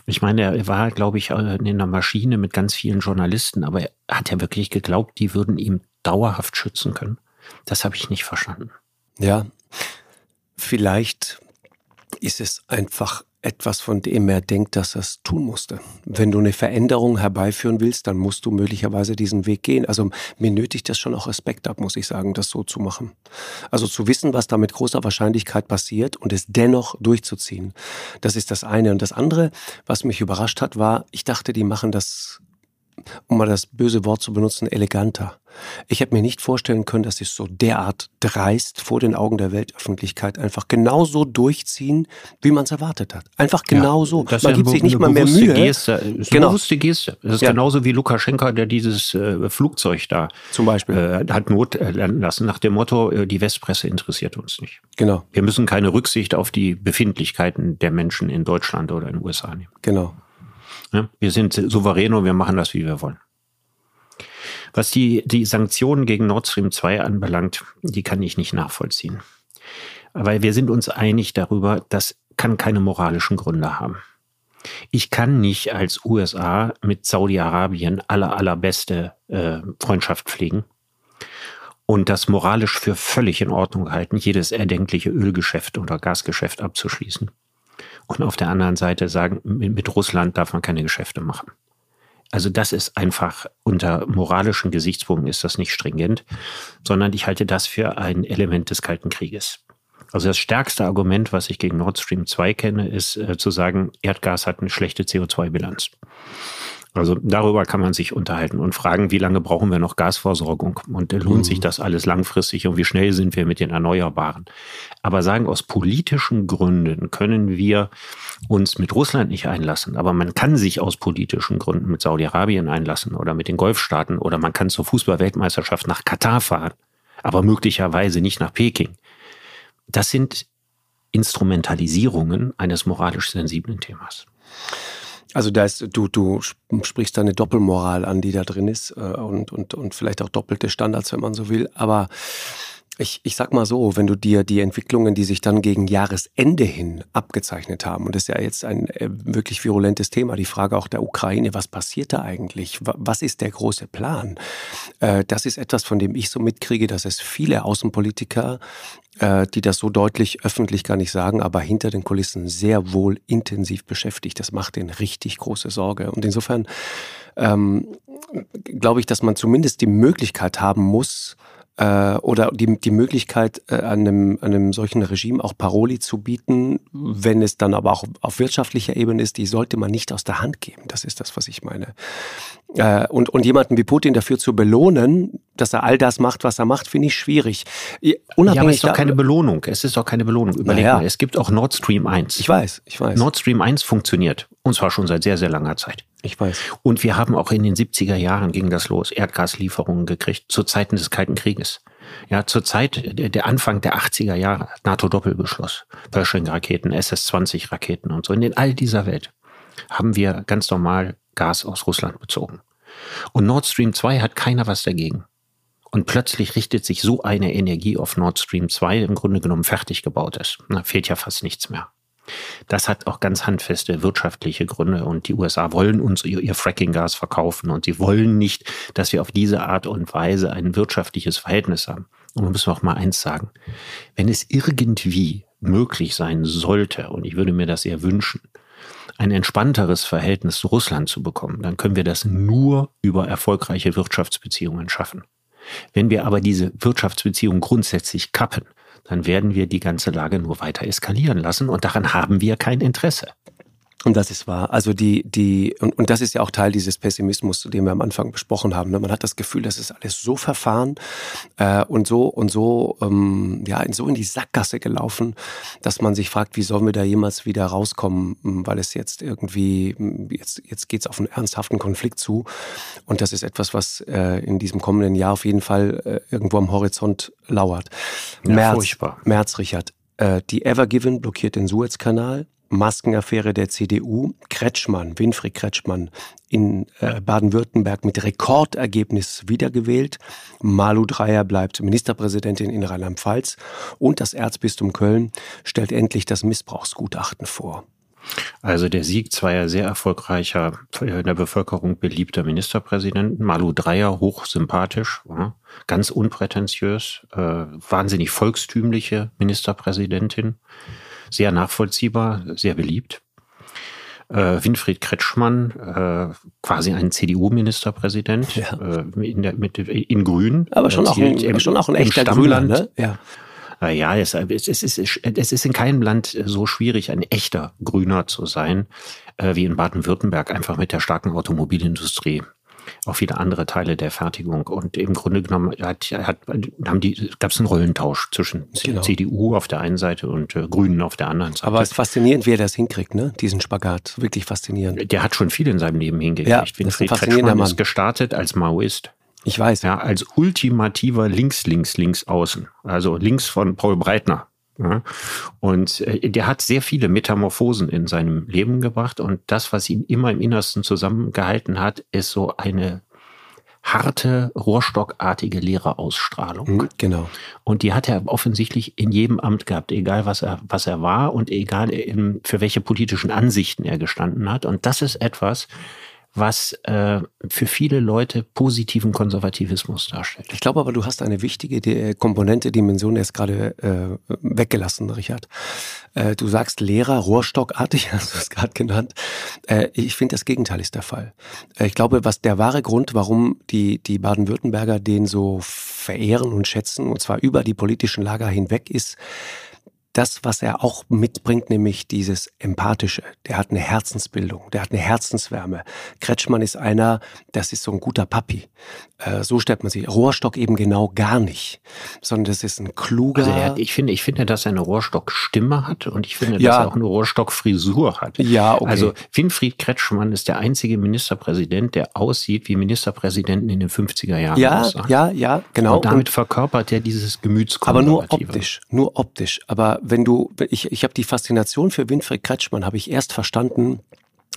Ich meine, er war, glaube ich, äh, in einer Maschine mit ganz vielen Journalisten, aber er hat ja wirklich geglaubt, die würden ihm dauerhaft schützen können. Das habe ich nicht verstanden. Ja, vielleicht ist es einfach etwas, von dem er denkt, dass er es tun musste. Wenn du eine Veränderung herbeiführen willst, dann musst du möglicherweise diesen Weg gehen. Also mir nötigt das schon auch Respekt ab, muss ich sagen, das so zu machen. Also zu wissen, was da mit großer Wahrscheinlichkeit passiert und es dennoch durchzuziehen. Das ist das eine. Und das andere, was mich überrascht hat, war, ich dachte, die machen das um mal das böse Wort zu benutzen, eleganter. Ich hätte mir nicht vorstellen können, dass sie es so derart dreist vor den Augen der Weltöffentlichkeit einfach genauso durchziehen, wie man es erwartet hat. Einfach genau so. Ja, man gibt sich nicht mal mehr Mühe. Geste, ist genau. eine bewusste Geste. Das ist ja. genauso wie Lukaschenka, der dieses äh, Flugzeug da zum Beispiel äh, hat Not äh, lassen nach dem Motto: äh, Die Westpresse interessiert uns nicht. Genau. Wir müssen keine Rücksicht auf die Befindlichkeiten der Menschen in Deutschland oder in den USA nehmen. Genau. Ne? Wir sind souverän und wir machen das, wie wir wollen. Was die, die Sanktionen gegen Nord Stream 2 anbelangt, die kann ich nicht nachvollziehen. Weil wir sind uns einig darüber, das kann keine moralischen Gründe haben. Ich kann nicht als USA mit Saudi-Arabien aller allerbeste äh, Freundschaft pflegen und das moralisch für völlig in Ordnung halten, jedes erdenkliche Ölgeschäft oder Gasgeschäft abzuschließen und auf der anderen Seite sagen, mit Russland darf man keine Geschäfte machen. Also das ist einfach unter moralischen Gesichtspunkten ist das nicht stringent, sondern ich halte das für ein Element des Kalten Krieges. Also das stärkste Argument, was ich gegen Nord Stream 2 kenne, ist äh, zu sagen, Erdgas hat eine schlechte CO2-Bilanz. Also darüber kann man sich unterhalten und fragen, wie lange brauchen wir noch Gasversorgung und lohnt mhm. sich das alles langfristig und wie schnell sind wir mit den Erneuerbaren. Aber sagen, aus politischen Gründen können wir uns mit Russland nicht einlassen, aber man kann sich aus politischen Gründen mit Saudi-Arabien einlassen oder mit den Golfstaaten oder man kann zur Fußballweltmeisterschaft nach Katar fahren, aber möglicherweise nicht nach Peking. Das sind Instrumentalisierungen eines moralisch sensiblen Themas. Also da ist, du, du sprichst da eine Doppelmoral an, die da drin ist äh, und, und, und vielleicht auch doppelte Standards, wenn man so will. Aber ich, ich sag mal so, wenn du dir die Entwicklungen, die sich dann gegen Jahresende hin abgezeichnet haben, und das ist ja jetzt ein äh, wirklich virulentes Thema, die Frage auch der Ukraine, was passiert da eigentlich? Was ist der große Plan? Äh, das ist etwas, von dem ich so mitkriege, dass es viele Außenpolitiker äh, die das so deutlich öffentlich gar nicht sagen, aber hinter den Kulissen sehr wohl intensiv beschäftigt. Das macht denen richtig große Sorge. Und insofern ähm, glaube ich, dass man zumindest die Möglichkeit haben muss, äh, oder die, die Möglichkeit, äh, einem, einem solchen Regime auch Paroli zu bieten, wenn es dann aber auch auf wirtschaftlicher Ebene ist, die sollte man nicht aus der Hand geben. Das ist das, was ich meine. Äh, und, und jemanden wie Putin dafür zu belohnen, dass er all das macht, was er macht, finde ich schwierig. Unabhängig ja, aber es ist doch keine Belohnung. Es ist doch keine Belohnung. Überleg naja. mal, es gibt auch Nord Stream 1. Ich weiß, ich weiß. Nord Stream 1 funktioniert. Und zwar schon seit sehr, sehr langer Zeit. Ich weiß. Und wir haben auch in den 70er Jahren ging das los, Erdgaslieferungen gekriegt, zu Zeiten des Kalten Krieges. Ja, zur Zeit, der Anfang der 80er Jahre, NATO-Doppelbeschluss, Pershing-Raketen, SS-20-Raketen und so. In all dieser Welt haben wir ganz normal Gas aus Russland bezogen. Und Nord Stream 2 hat keiner was dagegen. Und plötzlich richtet sich so eine Energie auf Nord Stream 2 im Grunde genommen fertig gebaut ist. Da fehlt ja fast nichts mehr. Das hat auch ganz handfeste wirtschaftliche Gründe und die USA wollen uns ihr, Fracking-Gas verkaufen und sie wollen nicht, dass wir auf diese Art und Weise ein wirtschaftliches Verhältnis haben. Und man muss auch mal eins sagen. Wenn es irgendwie möglich sein sollte, und ich würde mir das eher wünschen, ein entspannteres Verhältnis zu Russland zu bekommen, dann können wir das nur über erfolgreiche Wirtschaftsbeziehungen schaffen. Wenn wir aber diese Wirtschaftsbeziehungen grundsätzlich kappen, dann werden wir die ganze Lage nur weiter eskalieren lassen und daran haben wir kein Interesse. Und das ist wahr. Also die, die, und, und das ist ja auch Teil dieses Pessimismus, den wir am Anfang besprochen haben. Ne? Man hat das Gefühl, das ist alles so verfahren äh, und so und so, ähm, ja, so in die Sackgasse gelaufen, dass man sich fragt, wie sollen wir da jemals wieder rauskommen, weil es jetzt irgendwie, jetzt, jetzt geht's auf einen ernsthaften Konflikt zu. Und das ist etwas, was äh, in diesem kommenden Jahr auf jeden Fall äh, irgendwo am Horizont lauert. Ja, März, furchtbar. März, Richard. Äh, die Evergiven blockiert den Suezkanal. Maskenaffäre der CDU. Kretschmann, Winfried Kretschmann in äh, Baden-Württemberg mit Rekordergebnis wiedergewählt. Malu Dreyer bleibt Ministerpräsidentin in Rheinland-Pfalz. Und das Erzbistum Köln stellt endlich das Missbrauchsgutachten vor. Also der Sieg zweier sehr erfolgreicher, in der Bevölkerung beliebter Ministerpräsidenten. Malu Dreyer, hochsympathisch, ganz unprätentiös, äh, wahnsinnig volkstümliche Ministerpräsidentin sehr nachvollziehbar, sehr beliebt. Äh, Winfried Kretschmann, äh, quasi ein CDU-Ministerpräsident ja. äh, in, mit, in Grün. Aber schon, auch ein, im, schon auch ein echter Grüner, ne? Ja. Ja, es, es, ist, es ist in keinem Land so schwierig, ein echter Grüner zu sein, äh, wie in Baden-Württemberg, einfach mit der starken Automobilindustrie auch viele andere Teile der Fertigung. Und im Grunde genommen hat, hat, haben die, gab es einen Rollentausch zwischen genau. CDU auf der einen Seite und äh, Grünen auf der anderen Seite. Aber es ist faszinierend, wie er das hinkriegt, ne? diesen Spagat. Wirklich faszinierend. Der hat schon viel in seinem Leben hingekriegt. Ja, Winfried Kretschmann ist gestartet als Maoist. Ich weiß. Ja, als ultimativer links, links, links außen. Also links von Paul Breitner. Ja. Und äh, der hat sehr viele Metamorphosen in seinem Leben gebracht und das, was ihn immer im Innersten zusammengehalten hat, ist so eine harte, rohrstockartige Lehrerausstrahlung. Mhm, genau. Und die hat er offensichtlich in jedem Amt gehabt, egal was er, was er war und egal für welche politischen Ansichten er gestanden hat. Und das ist etwas, was äh, für viele Leute positiven Konservativismus darstellt. Ich glaube aber, du hast eine wichtige äh, Komponente, Dimension erst gerade äh, weggelassen, Richard. Äh, du sagst Lehrer, rohrstockartig, hast du es gerade genannt. Äh, ich finde, das Gegenteil ist der Fall. Äh, ich glaube, was der wahre Grund, warum die, die Baden-Württemberger den so verehren und schätzen, und zwar über die politischen Lager hinweg, ist, das, was er auch mitbringt, nämlich dieses Empathische. Der hat eine Herzensbildung, der hat eine Herzenswärme. Kretschmann ist einer, das ist so ein guter Papi. Äh, so stellt man sich. Rohrstock eben genau gar nicht, sondern das ist ein kluger. Also er, ich finde, ich finde, dass er eine Rohrstock-Stimme hat und ich finde, ja. dass er auch eine Rohrstock-Frisur hat. Ja, okay. Also Winfried Kretschmann ist der einzige Ministerpräsident, der aussieht wie Ministerpräsidenten in den 50er Jahren. Ja, aussahen. ja, ja, genau. Und damit verkörpert er dieses Gemütskonservative. Aber nur optisch, nur optisch. Aber wenn du, ich, ich habe die Faszination für Winfried Kretschmann, habe ich erst verstanden,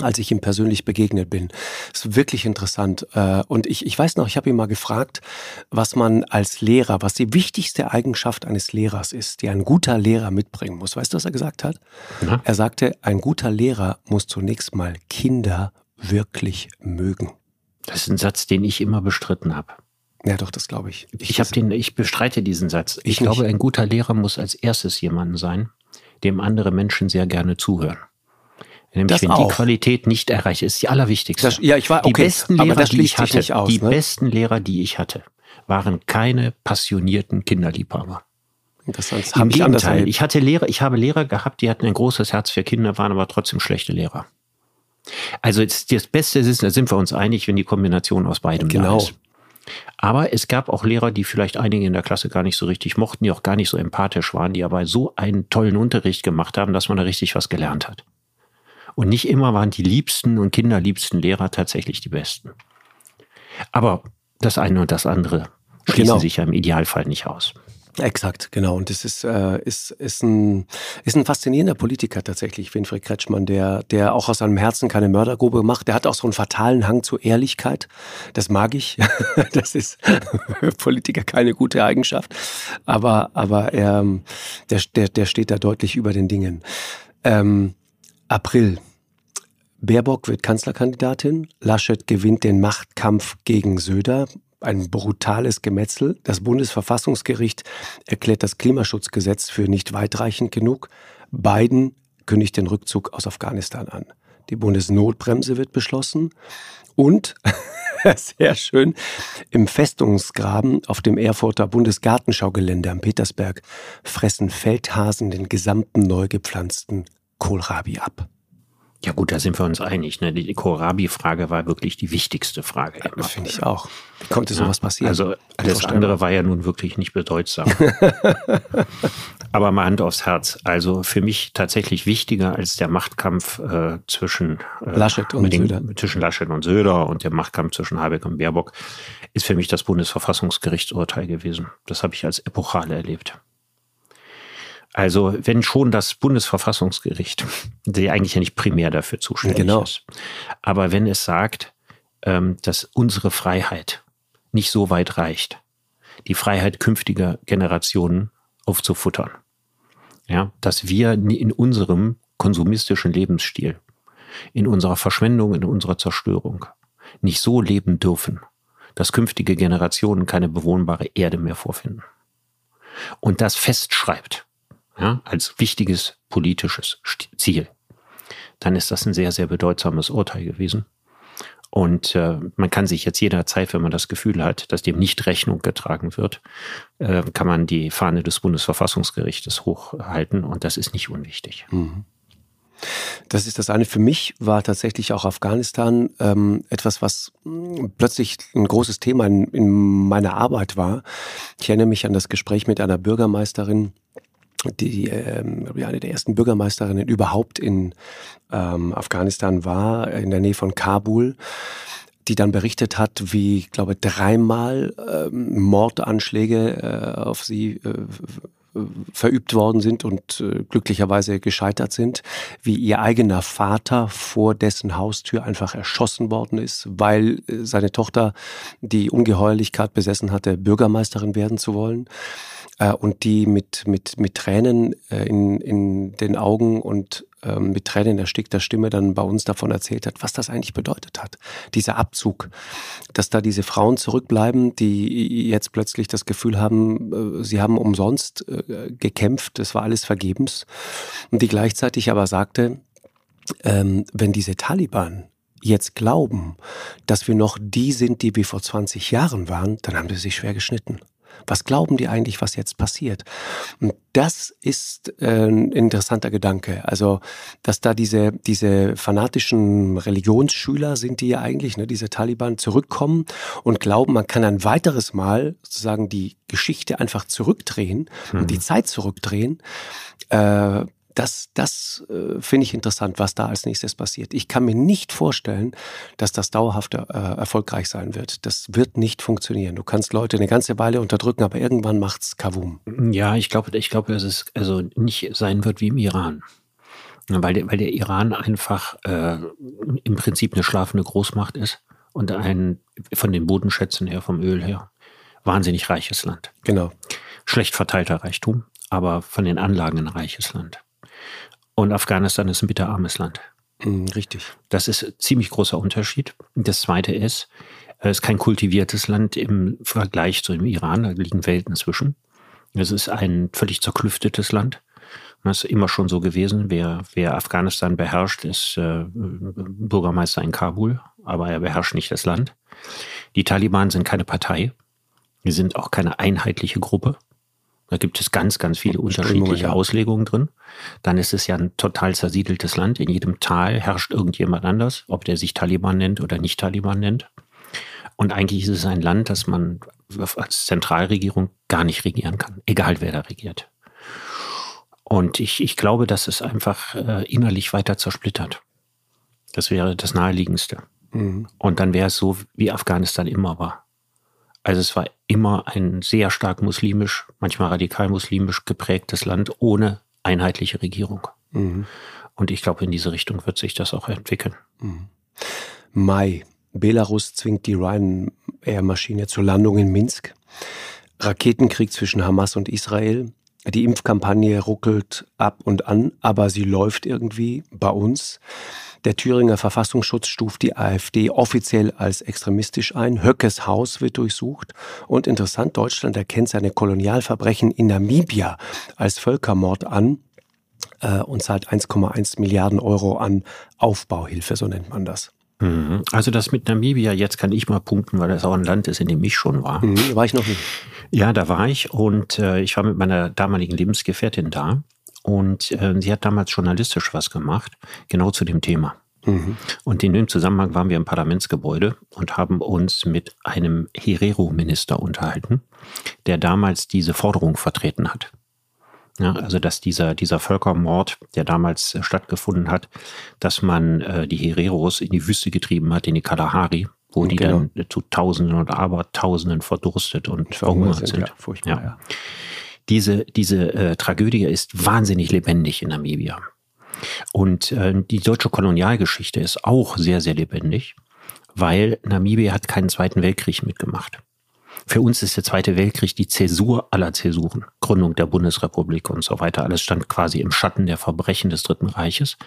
als ich ihm persönlich begegnet bin. Das ist wirklich interessant. Äh, und ich, ich weiß noch, ich habe ihn mal gefragt, was man als Lehrer, was die wichtigste Eigenschaft eines Lehrers ist, die ein guter Lehrer mitbringen muss. Weißt du, was er gesagt hat? Ja. Er sagte, ein guter Lehrer muss zunächst mal Kinder wirklich mögen. Das ist ein Satz, den ich immer bestritten habe. Ja, doch, das glaube ich. Ich, ich den, ich bestreite diesen Satz. Ich, ich glaube, ein guter Lehrer muss als erstes jemanden sein, dem andere Menschen sehr gerne zuhören. Nämlich, das wenn auch. die Qualität nicht erreicht ist, die allerwichtigste. Das, ja, ich war, okay, die besten Lehrer, die ich hatte, aus, die ne? besten Lehrer, die ich hatte, waren keine passionierten Kinderliebhaber. Das heißt, Im Gegenteil, ich hatte Lehrer, ich habe Lehrer gehabt, die hatten ein großes Herz für Kinder, waren aber trotzdem schlechte Lehrer. Also das Beste ist, da sind wir uns einig, wenn die Kombination aus beidem genau. da ist. Aber es gab auch Lehrer, die vielleicht einige in der Klasse gar nicht so richtig mochten, die auch gar nicht so empathisch waren, die aber so einen tollen Unterricht gemacht haben, dass man da richtig was gelernt hat. Und nicht immer waren die liebsten und kinderliebsten Lehrer tatsächlich die besten. Aber das eine und das andere schließen genau. sich ja im Idealfall nicht aus. Exakt, genau. Und es ist, äh, ist, ist, ein, ist ein faszinierender Politiker tatsächlich, Winfried Kretschmann, der, der auch aus seinem Herzen keine Mördergrube macht. Der hat auch so einen fatalen Hang zur Ehrlichkeit. Das mag ich. Das ist für Politiker keine gute Eigenschaft. Aber, aber er, der, der, der steht da deutlich über den Dingen. Ähm, April. Baerbock wird Kanzlerkandidatin. Laschet gewinnt den Machtkampf gegen Söder. Ein brutales Gemetzel. Das Bundesverfassungsgericht erklärt das Klimaschutzgesetz für nicht weitreichend genug. Biden kündigt den Rückzug aus Afghanistan an. Die Bundesnotbremse wird beschlossen. Und, sehr schön, im Festungsgraben auf dem Erfurter Bundesgartenschaugelände am Petersberg fressen Feldhasen den gesamten neu gepflanzten Kohlrabi ab. Ja gut, da sind wir uns einig. Ne? Die Kohlrabi-Frage war wirklich die wichtigste Frage. Ja, Finde ich auch. Wie konnte sowas passieren? Also alles andere war ja nun wirklich nicht bedeutsam. Aber mal Hand aufs Herz. Also für mich tatsächlich wichtiger als der Machtkampf äh, zwischen, äh, Laschet und den, Söder. zwischen Laschet und Söder und der Machtkampf zwischen Habeck und Baerbock ist für mich das Bundesverfassungsgerichtsurteil gewesen. Das habe ich als epochale erlebt. Also wenn schon das Bundesverfassungsgericht, der eigentlich ja nicht primär dafür zuständig genau. ist, aber wenn es sagt, ähm, dass unsere Freiheit nicht so weit reicht, die Freiheit künftiger Generationen aufzufuttern, ja, dass wir in unserem konsumistischen Lebensstil, in unserer Verschwendung, in unserer Zerstörung nicht so leben dürfen, dass künftige Generationen keine bewohnbare Erde mehr vorfinden. Und das festschreibt, ja, als wichtiges politisches Ziel, dann ist das ein sehr, sehr bedeutsames Urteil gewesen. Und äh, man kann sich jetzt jederzeit, wenn man das Gefühl hat, dass dem nicht Rechnung getragen wird, äh, kann man die Fahne des Bundesverfassungsgerichtes hochhalten und das ist nicht unwichtig. Mhm. Das ist das eine. Für mich war tatsächlich auch Afghanistan ähm, etwas, was hm, plötzlich ein großes Thema in, in meiner Arbeit war. Ich erinnere mich an das Gespräch mit einer Bürgermeisterin, die ähm, eine der ersten Bürgermeisterinnen überhaupt in ähm, Afghanistan war, in der Nähe von Kabul, die dann berichtet hat, wie, ich glaube, dreimal ähm, Mordanschläge äh, auf sie äh, verübt worden sind und äh, glücklicherweise gescheitert sind, wie ihr eigener Vater vor dessen Haustür einfach erschossen worden ist, weil äh, seine Tochter die Ungeheuerlichkeit besessen hatte, Bürgermeisterin werden zu wollen äh, und die mit, mit, mit Tränen äh, in, in den Augen und ähm, mit Tränen erstickter Stimme dann bei uns davon erzählt hat, was das eigentlich bedeutet hat. Dieser Abzug, dass da diese Frauen zurückbleiben, die jetzt plötzlich das Gefühl haben, äh, sie haben umsonst äh, gekämpft, es war alles vergebens. Und die gleichzeitig aber sagte, ähm, wenn diese Taliban jetzt glauben, dass wir noch die sind, die wir vor 20 Jahren waren, dann haben sie sich schwer geschnitten. Was glauben die eigentlich, was jetzt passiert? Und das ist äh, ein interessanter Gedanke. Also, dass da diese, diese fanatischen Religionsschüler sind, die ja eigentlich, ne, diese Taliban, zurückkommen und glauben, man kann ein weiteres Mal sozusagen die Geschichte einfach zurückdrehen mhm. und die Zeit zurückdrehen. Äh, das, das äh, finde ich interessant, was da als nächstes passiert. Ich kann mir nicht vorstellen, dass das dauerhaft äh, erfolgreich sein wird. Das wird nicht funktionieren. Du kannst Leute eine ganze Weile unterdrücken, aber irgendwann macht's Kavum. Ja, ich glaube, ich glaube, dass es also nicht sein wird wie im Iran. Weil der, weil der Iran einfach äh, im Prinzip eine schlafende Großmacht ist und ein von den Bodenschätzen her, vom Öl her, wahnsinnig reiches Land. Genau. Schlecht verteilter Reichtum, aber von den Anlagen ein reiches Land. Und Afghanistan ist ein bitterarmes Land. Mhm, richtig. Das ist ein ziemlich großer Unterschied. Das zweite ist, es ist kein kultiviertes Land im Vergleich zu dem Iran, da liegen Welten zwischen. Es ist ein völlig zerklüftetes Land. Das ist immer schon so gewesen. Wer, wer Afghanistan beherrscht, ist äh, Bürgermeister in Kabul, aber er beherrscht nicht das Land. Die Taliban sind keine Partei. Wir sind auch keine einheitliche Gruppe. Da gibt es ganz, ganz viele unterschiedliche Auslegungen drin. Dann ist es ja ein total zersiedeltes Land. In jedem Tal herrscht irgendjemand anders, ob der sich Taliban nennt oder nicht Taliban nennt. Und eigentlich ist es ein Land, das man als Zentralregierung gar nicht regieren kann, egal wer da regiert. Und ich, ich glaube, dass es einfach äh, innerlich weiter zersplittert. Das wäre das Naheliegendste. Mhm. Und dann wäre es so, wie Afghanistan immer war. Also es war immer ein sehr stark muslimisch, manchmal radikal muslimisch geprägtes Land ohne einheitliche Regierung. Mhm. Und ich glaube, in diese Richtung wird sich das auch entwickeln. Mhm. Mai. Belarus zwingt die Ryanair-Maschine zur Landung in Minsk. Raketenkrieg zwischen Hamas und Israel. Die Impfkampagne ruckelt ab und an, aber sie läuft irgendwie bei uns. Der Thüringer Verfassungsschutz stuft die AfD offiziell als extremistisch ein. Höckes Haus wird durchsucht. Und interessant, Deutschland erkennt seine Kolonialverbrechen in Namibia als Völkermord an äh, und zahlt 1,1 Milliarden Euro an Aufbauhilfe, so nennt man das. Mhm. Also das mit Namibia, jetzt kann ich mal punkten, weil das auch ein Land ist, in dem ich schon war. Mhm, war ich noch nicht. Ja, da war ich und äh, ich war mit meiner damaligen Lebensgefährtin da. Und äh, sie hat damals journalistisch was gemacht, genau zu dem Thema. Mhm. Und in dem Zusammenhang waren wir im Parlamentsgebäude und haben uns mit einem Herero-Minister unterhalten, der damals diese Forderung vertreten hat. Ja, also dass dieser, dieser Völkermord, der damals äh, stattgefunden hat, dass man äh, die Hereros in die Wüste getrieben hat, in die Kalahari, wo die genau. dann zu Tausenden und Abertausenden verdurstet und verhungert sind. sind. Ja, furchtbar, ja. ja diese, diese äh, Tragödie ist wahnsinnig lebendig in Namibia. Und äh, die deutsche Kolonialgeschichte ist auch sehr, sehr lebendig, weil Namibia hat keinen Zweiten Weltkrieg mitgemacht. Für uns ist der Zweite Weltkrieg die Zäsur aller Zäsuren. Gründung der Bundesrepublik und so weiter. Alles stand quasi im Schatten der Verbrechen des Dritten Reiches.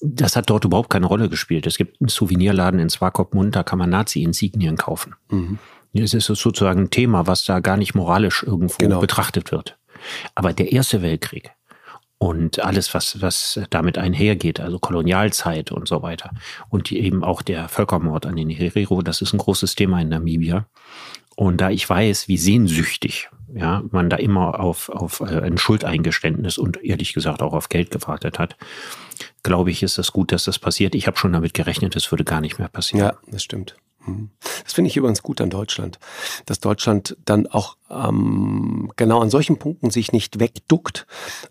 Das hat dort überhaupt keine Rolle gespielt. Es gibt einen Souvenirladen in Swakopmund, da kann man Nazi-Insignien kaufen. Mhm. Es ist sozusagen ein Thema, was da gar nicht moralisch irgendwo genau. betrachtet wird. Aber der Erste Weltkrieg und alles, was, was damit einhergeht, also Kolonialzeit und so weiter und eben auch der Völkermord an den Herero, das ist ein großes Thema in Namibia. Und da ich weiß, wie sehnsüchtig ja, man da immer auf, auf äh, ein Schuldeingeständnis und ehrlich gesagt auch auf Geld gewartet hat, glaube ich, ist es gut, dass das passiert. Ich habe schon damit gerechnet, es würde gar nicht mehr passieren. Ja, das stimmt. Mhm. Das finde ich übrigens gut an Deutschland, dass Deutschland dann auch ähm, genau an solchen Punkten sich nicht wegduckt,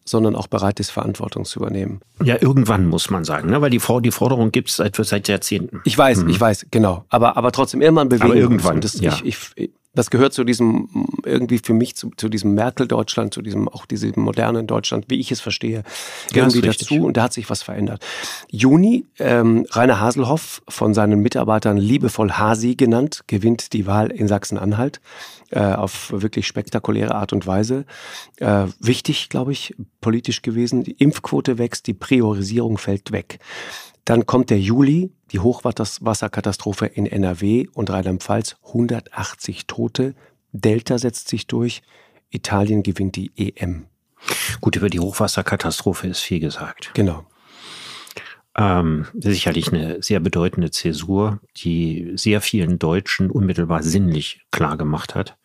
sondern auch bereit ist, Verantwortung zu übernehmen. Ja, irgendwann muss man sagen, ne? weil die, die Forderung gibt es seit, seit Jahrzehnten. Ich weiß, mhm. ich weiß, genau. Aber, aber trotzdem irgendwann bewegen. Aber irgendwann, das, ja. ich, ich, das gehört zu diesem, irgendwie für mich zu, zu diesem Merkel-Deutschland, zu diesem, auch diesem modernen Deutschland, wie ich es verstehe, irgendwie dazu und da hat sich was verändert. Juni, ähm, Rainer Haselhoff, von seinen Mitarbeitern liebevoll Hasi genannt, gewinnt die Wahl in Sachsen-Anhalt äh, auf wirklich spektakuläre Art und Weise. Äh, wichtig, glaube ich, politisch gewesen. Die Impfquote wächst, die Priorisierung fällt weg. Dann kommt der Juli, die Hochwasserkatastrophe in NRW und Rheinland-Pfalz, 180 Tote. Delta setzt sich durch. Italien gewinnt die EM. Gut, über die Hochwasserkatastrophe ist viel gesagt. Genau. Ähm, sicherlich eine sehr bedeutende Zäsur, die sehr vielen Deutschen unmittelbar sinnlich klar gemacht hat,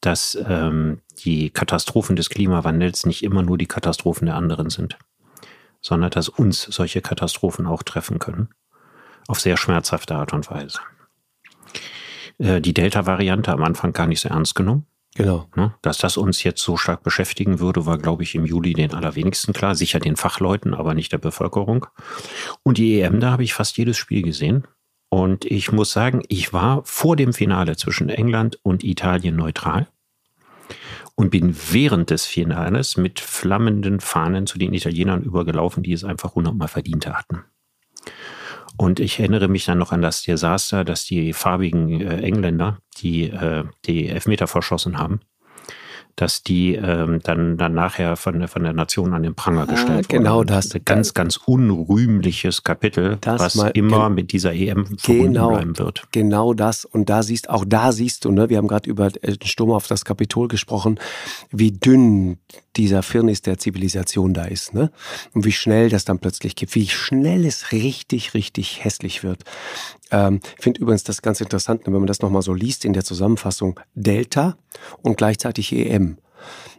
dass ähm, die Katastrophen des Klimawandels nicht immer nur die Katastrophen der anderen sind sondern dass uns solche Katastrophen auch treffen können. Auf sehr schmerzhafte Art und Weise. Äh, die Delta-Variante am Anfang gar nicht so ernst genommen. Genau. Ne, dass das uns jetzt so stark beschäftigen würde, war, glaube ich, im Juli den allerwenigsten klar. Sicher den Fachleuten, aber nicht der Bevölkerung. Und die EM, da habe ich fast jedes Spiel gesehen. Und ich muss sagen, ich war vor dem Finale zwischen England und Italien neutral und bin während des Finales mit flammenden Fahnen zu den Italienern übergelaufen, die es einfach hundertmal verdient hatten. Und ich erinnere mich dann noch an das Desaster, dass die farbigen äh, Engländer, die äh, die Elfmeter verschossen haben, dass die ähm, dann, dann nachher von, von der Nation an den Pranger ah, gestellt wurden. Genau das. Ein ganz, ganz unrühmliches Kapitel, was mal, immer mit dieser EM verbunden genau, bleiben wird. Genau das. Und da siehst, auch da siehst du, ne, wir haben gerade über den Sturm auf das Kapitol gesprochen, wie dünn dieser Firnis der Zivilisation da ist, ne? Und wie schnell das dann plötzlich gibt, wie schnell es richtig, richtig hässlich wird. Ähm, finde übrigens das ganz interessant, wenn man das nochmal so liest in der Zusammenfassung. Delta und gleichzeitig EM.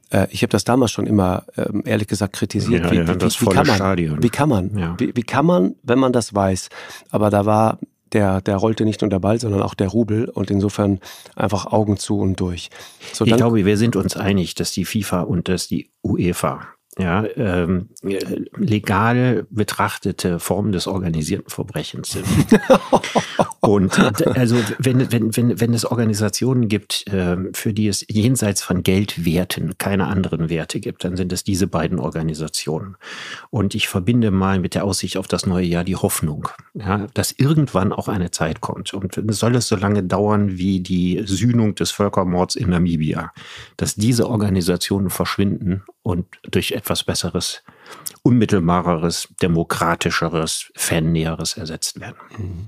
Äh, ich habe das damals schon immer, ähm, ehrlich gesagt, kritisiert. Ja, wie, ja, wie, wie, kann man, Stadion. Wie kann man? Ja. Wie, wie kann man, wenn man das weiß? Aber da war der, der rollte nicht nur der Ball, sondern auch der Rubel und insofern einfach Augen zu und durch. So, ich glaube, wir sind uns einig, dass die FIFA und dass die UEFA ja, ähm, legal betrachtete Formen des organisierten Verbrechens sind. Und also wenn, wenn, wenn, wenn es Organisationen gibt, ähm, für die es jenseits von Geldwerten keine anderen Werte gibt, dann sind es diese beiden Organisationen. Und ich verbinde mal mit der Aussicht auf das neue Jahr die Hoffnung, ja, dass irgendwann auch eine Zeit kommt. Und soll es so lange dauern wie die Sühnung des Völkermords in Namibia, dass diese Organisationen verschwinden und durch etwas Besseres, unmittelbareres, demokratischeres, fannäheres ersetzt werden. Mhm.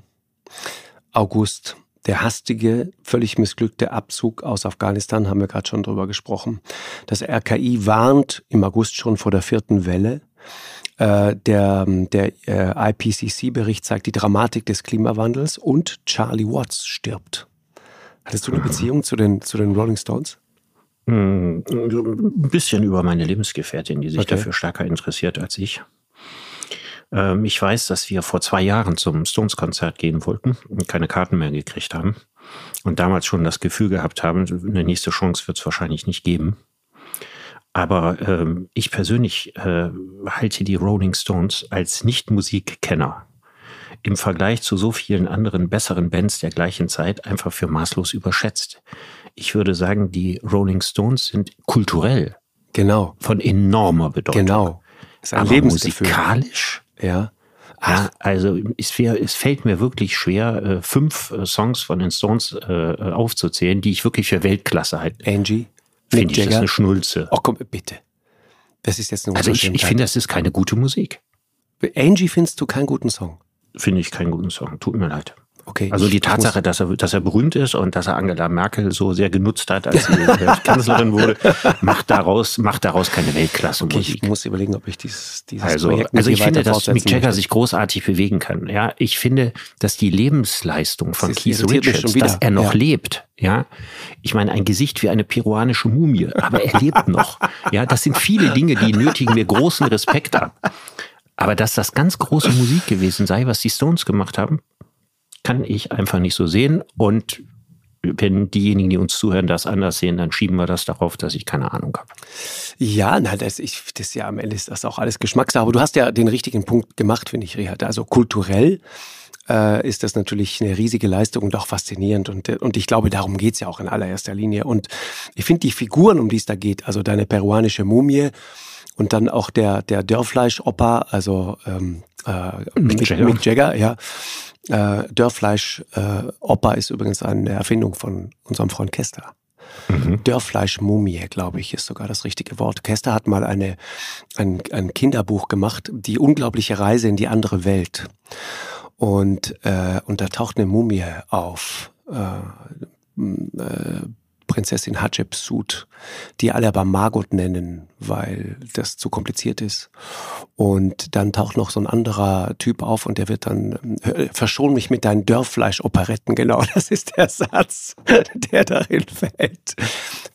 August. Der hastige, völlig missglückte Abzug aus Afghanistan haben wir gerade schon drüber gesprochen. Das RKI warnt im August schon vor der vierten Welle. Äh, der der äh, IPCC-Bericht zeigt die Dramatik des Klimawandels und Charlie Watts stirbt. Hattest du eine Beziehung zu den, zu den Rolling Stones? Hm, ein bisschen über meine Lebensgefährtin, die sich okay. dafür stärker interessiert als ich. Ähm, ich weiß, dass wir vor zwei Jahren zum Stones-Konzert gehen wollten und keine Karten mehr gekriegt haben. Und damals schon das Gefühl gehabt haben, eine nächste Chance wird es wahrscheinlich nicht geben. Aber ähm, ich persönlich äh, halte die Rolling Stones als Nicht-Musikkenner im Vergleich zu so vielen anderen besseren Bands der gleichen Zeit einfach für maßlos überschätzt. Ich würde sagen, die Rolling Stones sind kulturell genau von enormer Bedeutung. Genau. Ist ein Aber musikalisch ja. Ja, also es, wär, es fällt mir wirklich schwer, äh, fünf äh, Songs von den Stones äh, aufzuzählen, die ich wirklich für Weltklasse halte. Angie, finde ich, Jagger. das eine Schnulze. Oh komm, bitte. Das ist jetzt eine Also ich, ich finde, das ist keine gute Musik. Angie findest du keinen guten Song? Finde ich keinen guten Song. Tut mir leid. Okay, also die Tatsache, dass er, dass er berühmt ist und dass er Angela Merkel so sehr genutzt hat, als sie Kanzlerin wurde, macht daraus, macht daraus keine Weltklasse okay, Ich muss überlegen, ob ich dieses, dieses also, Projekt Also ich finde, dass Mick Jagger sich großartig bewegen kann. Ja, ich finde, dass die Lebensleistung von Keith Richards, dass er noch ja. lebt, ja, ich meine, ein Gesicht wie eine peruanische Mumie, aber er lebt noch. Ja, das sind viele Dinge, die nötigen mir großen Respekt ab. Aber dass das ganz große Musik gewesen sei, was die Stones gemacht haben, kann ich einfach nicht so sehen. Und wenn diejenigen, die uns zuhören, das anders sehen, dann schieben wir das darauf, dass ich keine Ahnung habe. Ja, na, das, ich, das ja am Ende ist das auch alles Geschmackssache. Aber du hast ja den richtigen Punkt gemacht, finde ich, Richard. Also kulturell äh, ist das natürlich eine riesige Leistung und auch faszinierend. Und, und ich glaube, darum geht's ja auch in allererster Linie. Und ich finde die Figuren, um die es da geht, also deine peruanische Mumie und dann auch der, der Dörrfleisch-Opa, also ähm, äh, Mick, Jagger. Mick Jagger, ja äh, Dörrfleisch äh, Opa ist übrigens eine Erfindung von unserem Freund Kester. Mhm. Dörrfleisch-Mumie, glaube ich, ist sogar das richtige Wort. Kester hat mal eine, ein, ein Kinderbuch gemacht, die unglaubliche Reise in die andere Welt. Und, äh, und da taucht eine Mumie auf. Äh, äh, Prinzessin Hatschepsut, die alle aber Margot nennen, weil das zu kompliziert ist. Und dann taucht noch so ein anderer Typ auf und der wird dann, äh, verschon mich mit deinen Dörrfleisch-Operetten, genau, das ist der Satz, der darin fällt.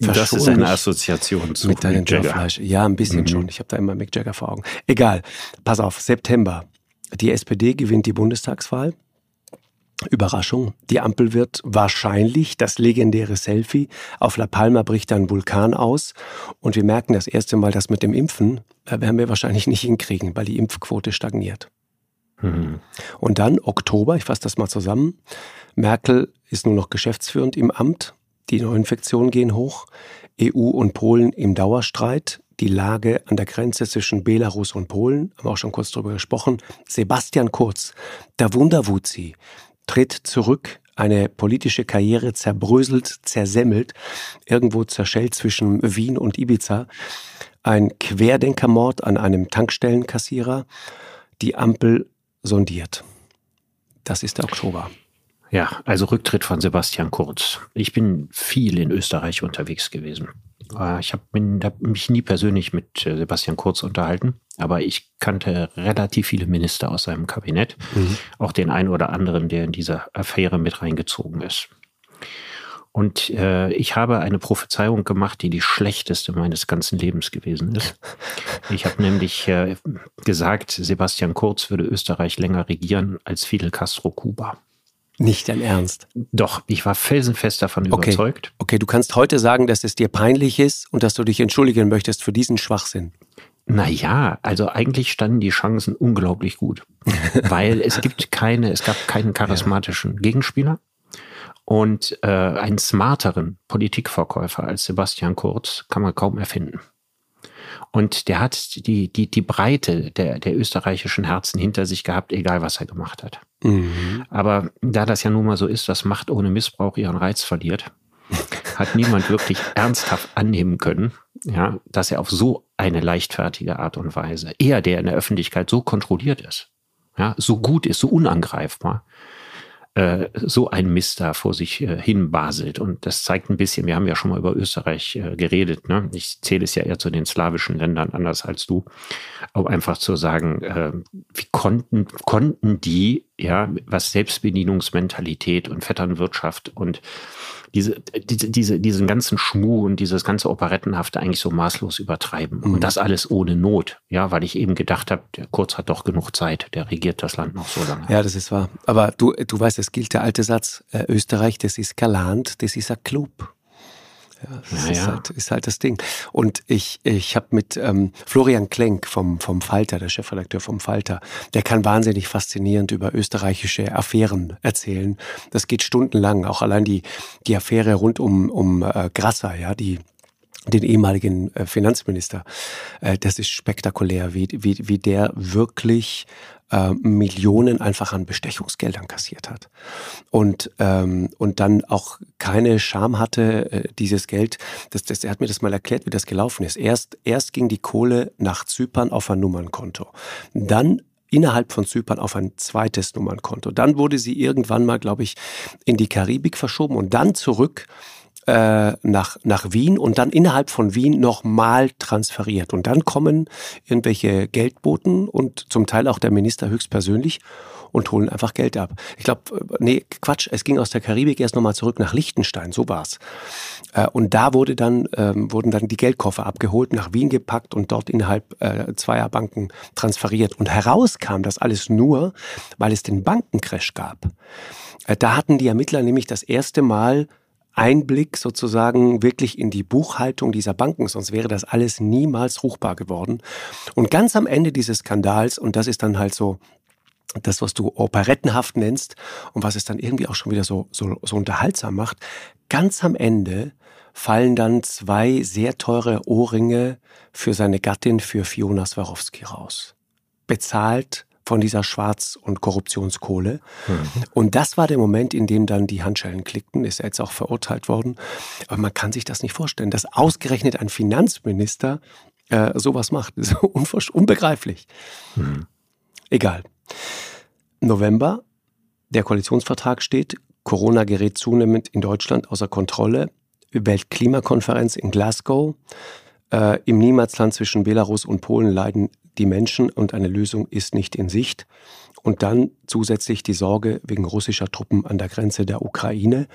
Verschon das ist eine Assoziation zu mit deinen Dörrfleisch. Ja, ein bisschen mhm. schon. Ich habe da immer Mick Jagger vor Augen. Egal. Pass auf, September. Die SPD gewinnt die Bundestagswahl. Überraschung, die Ampel wird wahrscheinlich das legendäre Selfie. Auf La Palma bricht ein Vulkan aus und wir merken das erste Mal, dass mit dem Impfen äh, werden wir wahrscheinlich nicht hinkriegen, weil die Impfquote stagniert. Mhm. Und dann Oktober, ich fasse das mal zusammen. Merkel ist nur noch geschäftsführend im Amt. Die Neuinfektionen gehen hoch. EU und Polen im Dauerstreit. Die Lage an der Grenze zwischen Belarus und Polen, haben wir auch schon kurz darüber gesprochen. Sebastian Kurz, der Wunderwuzi, tritt zurück eine politische Karriere zerbröselt, zersemmelt, irgendwo zerschellt zwischen Wien und Ibiza. Ein Querdenkermord an einem Tankstellenkassierer. Die Ampel sondiert. Das ist der Oktober. Ja, also Rücktritt von Sebastian Kurz. Ich bin viel in Österreich unterwegs gewesen. Äh, ich habe mich nie persönlich mit äh, Sebastian Kurz unterhalten, aber ich kannte relativ viele Minister aus seinem Kabinett, mhm. auch den einen oder anderen, der in diese Affäre mit reingezogen ist. Und äh, ich habe eine Prophezeiung gemacht, die die schlechteste meines ganzen Lebens gewesen ist. Ich habe nämlich äh, gesagt, Sebastian Kurz würde Österreich länger regieren als Fidel Castro Kuba. Nicht dein Ernst. Doch, ich war felsenfest davon überzeugt. Okay, du kannst heute sagen, dass es dir peinlich ist und dass du dich entschuldigen möchtest für diesen Schwachsinn. Naja, also eigentlich standen die Chancen unglaublich gut. weil es gibt keine, es gab keinen charismatischen. Gegenspieler und äh, einen smarteren Politikverkäufer als Sebastian Kurz kann man kaum erfinden. Und der hat die, die, die Breite der, der österreichischen Herzen hinter sich gehabt, egal was er gemacht hat. Mhm. Aber da das ja nun mal so ist, dass Macht ohne Missbrauch ihren Reiz verliert, hat niemand wirklich ernsthaft annehmen können, ja, dass er auf so eine leichtfertige Art und Weise, er, der in der Öffentlichkeit so kontrolliert ist, ja, so gut ist, so unangreifbar, äh, so ein Mist da vor sich äh, hin baselt. Und das zeigt ein bisschen, wir haben ja schon mal über Österreich äh, geredet. Ne? Ich zähle es ja eher zu den slawischen Ländern, anders als du. Aber einfach zu sagen, äh, wie konnten, konnten die, ja, was Selbstbedienungsmentalität und Vetternwirtschaft und diese, diese, diese, diesen ganzen Schmuh und dieses ganze Operettenhafte eigentlich so maßlos übertreiben. Mhm. Und das alles ohne Not. Ja, weil ich eben gedacht habe, der Kurz hat doch genug Zeit, der regiert das Land noch so lange. Ja, das ist wahr. Aber du, du weißt, es gilt der alte Satz, äh, Österreich, das ist kein Land, das ist ein Club. Ja, das ja, ist, Halt, ist, Halt, das Ding. Und ich, ich habe mit ähm, Florian Klenk vom, vom Falter, der Chefredakteur vom Falter, der kann wahnsinnig faszinierend über österreichische Affären erzählen. Das geht stundenlang. Auch allein die, die Affäre rund um, um äh, Grasser, ja, die den ehemaligen äh, Finanzminister. Äh, das ist spektakulär, wie, wie, wie der wirklich äh, Millionen einfach an Bestechungsgeldern kassiert hat. Und, ähm, und dann auch keine Scham hatte, äh, dieses Geld. Das, das, er hat mir das mal erklärt, wie das gelaufen ist. Erst, erst ging die Kohle nach Zypern auf ein Nummernkonto. Dann innerhalb von Zypern auf ein zweites Nummernkonto. Dann wurde sie irgendwann mal, glaube ich, in die Karibik verschoben und dann zurück äh, nach, nach Wien und dann innerhalb von Wien nochmal transferiert. Und dann kommen irgendwelche Geldboten und zum Teil auch der Minister höchstpersönlich und holen einfach Geld ab. Ich glaube, äh, nee, Quatsch, es ging aus der Karibik erst nochmal zurück nach Liechtenstein, so war's. Äh, und da wurde dann, ähm, wurden dann die Geldkoffer abgeholt, nach Wien gepackt und dort innerhalb äh, zweier Banken transferiert. Und heraus kam das alles nur, weil es den Bankencrash gab. Da hatten die Ermittler nämlich das erste Mal Einblick sozusagen wirklich in die Buchhaltung dieser Banken, sonst wäre das alles niemals ruchbar geworden. Und ganz am Ende dieses Skandals, und das ist dann halt so das, was du operettenhaft nennst und was es dann irgendwie auch schon wieder so, so, so unterhaltsam macht, ganz am Ende fallen dann zwei sehr teure Ohrringe für seine Gattin, für Fiona Swarovski raus. Bezahlt von dieser Schwarz- und Korruptionskohle. Mhm. Und das war der Moment, in dem dann die Handschellen klickten, ist er jetzt auch verurteilt worden. Aber man kann sich das nicht vorstellen, dass ausgerechnet ein Finanzminister äh, sowas macht. Das ist unbegreiflich. Mhm. Egal. November, der Koalitionsvertrag steht, Corona gerät zunehmend in Deutschland außer Kontrolle. Weltklimakonferenz in Glasgow. Äh, Im Niemandsland zwischen Belarus und Polen leiden die Menschen und eine Lösung ist nicht in Sicht. Und dann zusätzlich die Sorge wegen russischer Truppen an der Grenze der Ukraine.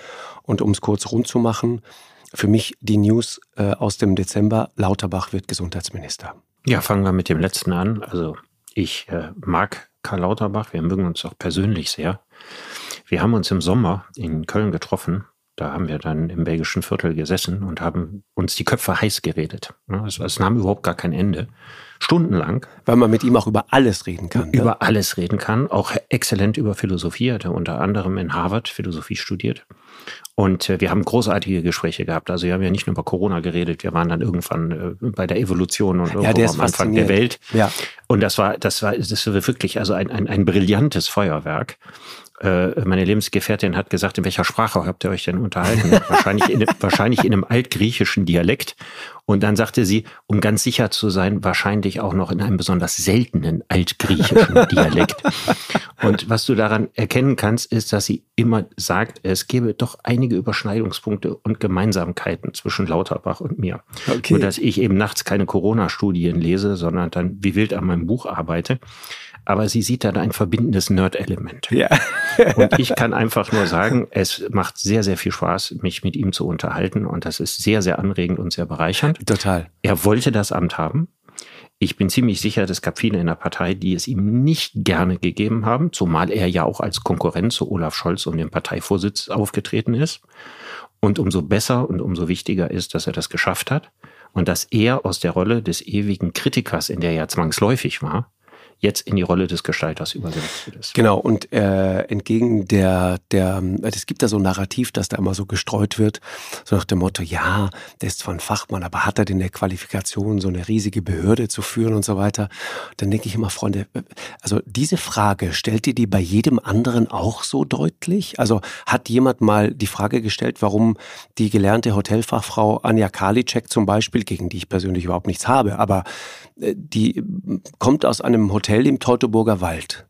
Und um es kurz rund zu machen, für mich die News äh, aus dem Dezember, Lauterbach wird Gesundheitsminister. Ja, fangen wir mit dem letzten an. Also ich äh, mag Karl Lauterbach, wir mögen uns auch persönlich sehr. Wir haben uns im Sommer in Köln getroffen da haben wir dann im belgischen Viertel gesessen und haben uns die Köpfe heiß geredet. Es, es nahm überhaupt gar kein Ende. Stundenlang. Weil man mit ihm auch über alles reden kann. Ne? Über ne? alles reden kann, auch exzellent über Philosophie. Er hat unter anderem in Harvard Philosophie studiert. Und äh, wir haben großartige Gespräche gehabt. Also wir haben ja nicht nur über Corona geredet, wir waren dann irgendwann äh, bei der Evolution und irgendwo ja, am Anfang der Welt. Ja. Und das war, das war, das war wirklich also ein, ein, ein brillantes Feuerwerk. Äh, meine Lebensgefährtin hat gesagt, in welcher Sprache habt ihr euch denn unterhalten? wahrscheinlich, in, wahrscheinlich in einem altgriechischen Dialekt. Und dann sagte sie, um ganz sicher zu sein, wahrscheinlich auch noch in einem besonders seltenen altgriechischen Dialekt. Und was du daran erkennen kannst, ist, dass sie immer sagt, es gäbe doch einige Überschneidungspunkte und Gemeinsamkeiten zwischen Lauterbach und mir. Okay. Nur, dass ich eben nachts keine Corona-Studien lese, sondern dann wie wild an meinem Buch arbeite aber sie sieht da ein verbindendes Nerd-Element. Ja. und ich kann einfach nur sagen, es macht sehr, sehr viel Spaß, mich mit ihm zu unterhalten und das ist sehr, sehr anregend und sehr bereichernd. Total. Er wollte das Amt haben. Ich bin ziemlich sicher, es gab viele in der Partei, die es ihm nicht gerne gegeben haben, zumal er ja auch als Konkurrent zu Olaf Scholz und dem Parteivorsitz aufgetreten ist. Und umso besser und umso wichtiger ist, dass er das geschafft hat und dass er aus der Rolle des ewigen Kritikers, in der er zwangsläufig war, jetzt in die Rolle des Gestalters übersetzt wird. Genau, und äh, entgegen der, der, es gibt da so ein Narrativ, das da immer so gestreut wird, so nach dem Motto, ja, der ist zwar ein Fachmann, aber hat er denn der Qualifikation, so eine riesige Behörde zu führen und so weiter? Dann denke ich immer, Freunde, also diese Frage, stellt ihr die bei jedem anderen auch so deutlich? Also hat jemand mal die Frage gestellt, warum die gelernte Hotelfachfrau Anja Karliczek zum Beispiel, gegen die ich persönlich überhaupt nichts habe, aber äh, die kommt aus einem Hotel im Teutoburger Wald.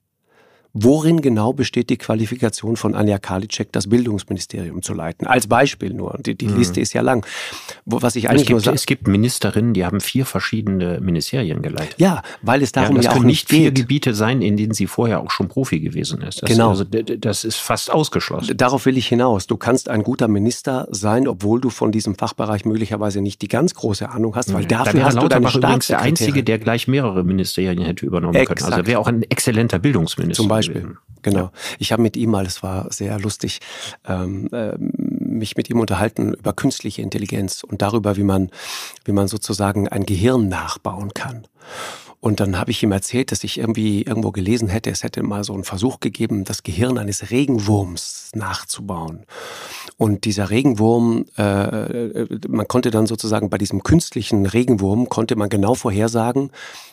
Worin genau besteht die Qualifikation von Anja Karliczek, das Bildungsministerium zu leiten? Als Beispiel nur. Die, die mhm. Liste ist ja lang. Was ich eigentlich es, gibt, es gibt Ministerinnen, die haben vier verschiedene Ministerien geleitet. Ja, weil es darum ja, ja auch nicht vier geht. Gebiete sein, in denen sie vorher auch schon Profi gewesen ist. Das, genau. Also, das ist fast ausgeschlossen. Darauf will ich hinaus. Du kannst ein guter Minister sein, obwohl du von diesem Fachbereich möglicherweise nicht die ganz große Ahnung hast, weil dafür Dann hast du deine übrigens der Einzige, der gleich mehrere Ministerien hätte übernommen Exakt. können. Also wäre auch ein exzellenter Bildungsminister. Zum Beispiel. Gewesen. Genau. Ich habe mit ihm mal, es war sehr lustig, ähm, äh, mich mit ihm unterhalten über künstliche Intelligenz und darüber, wie man, wie man sozusagen ein Gehirn nachbauen kann. Und dann habe ich ihm erzählt, dass ich irgendwie irgendwo gelesen hätte, es hätte mal so einen Versuch gegeben, das Gehirn eines Regenwurms nachzubauen. Und dieser Regenwurm, äh, man konnte dann sozusagen bei diesem künstlichen Regenwurm, konnte man genau vorhersagen,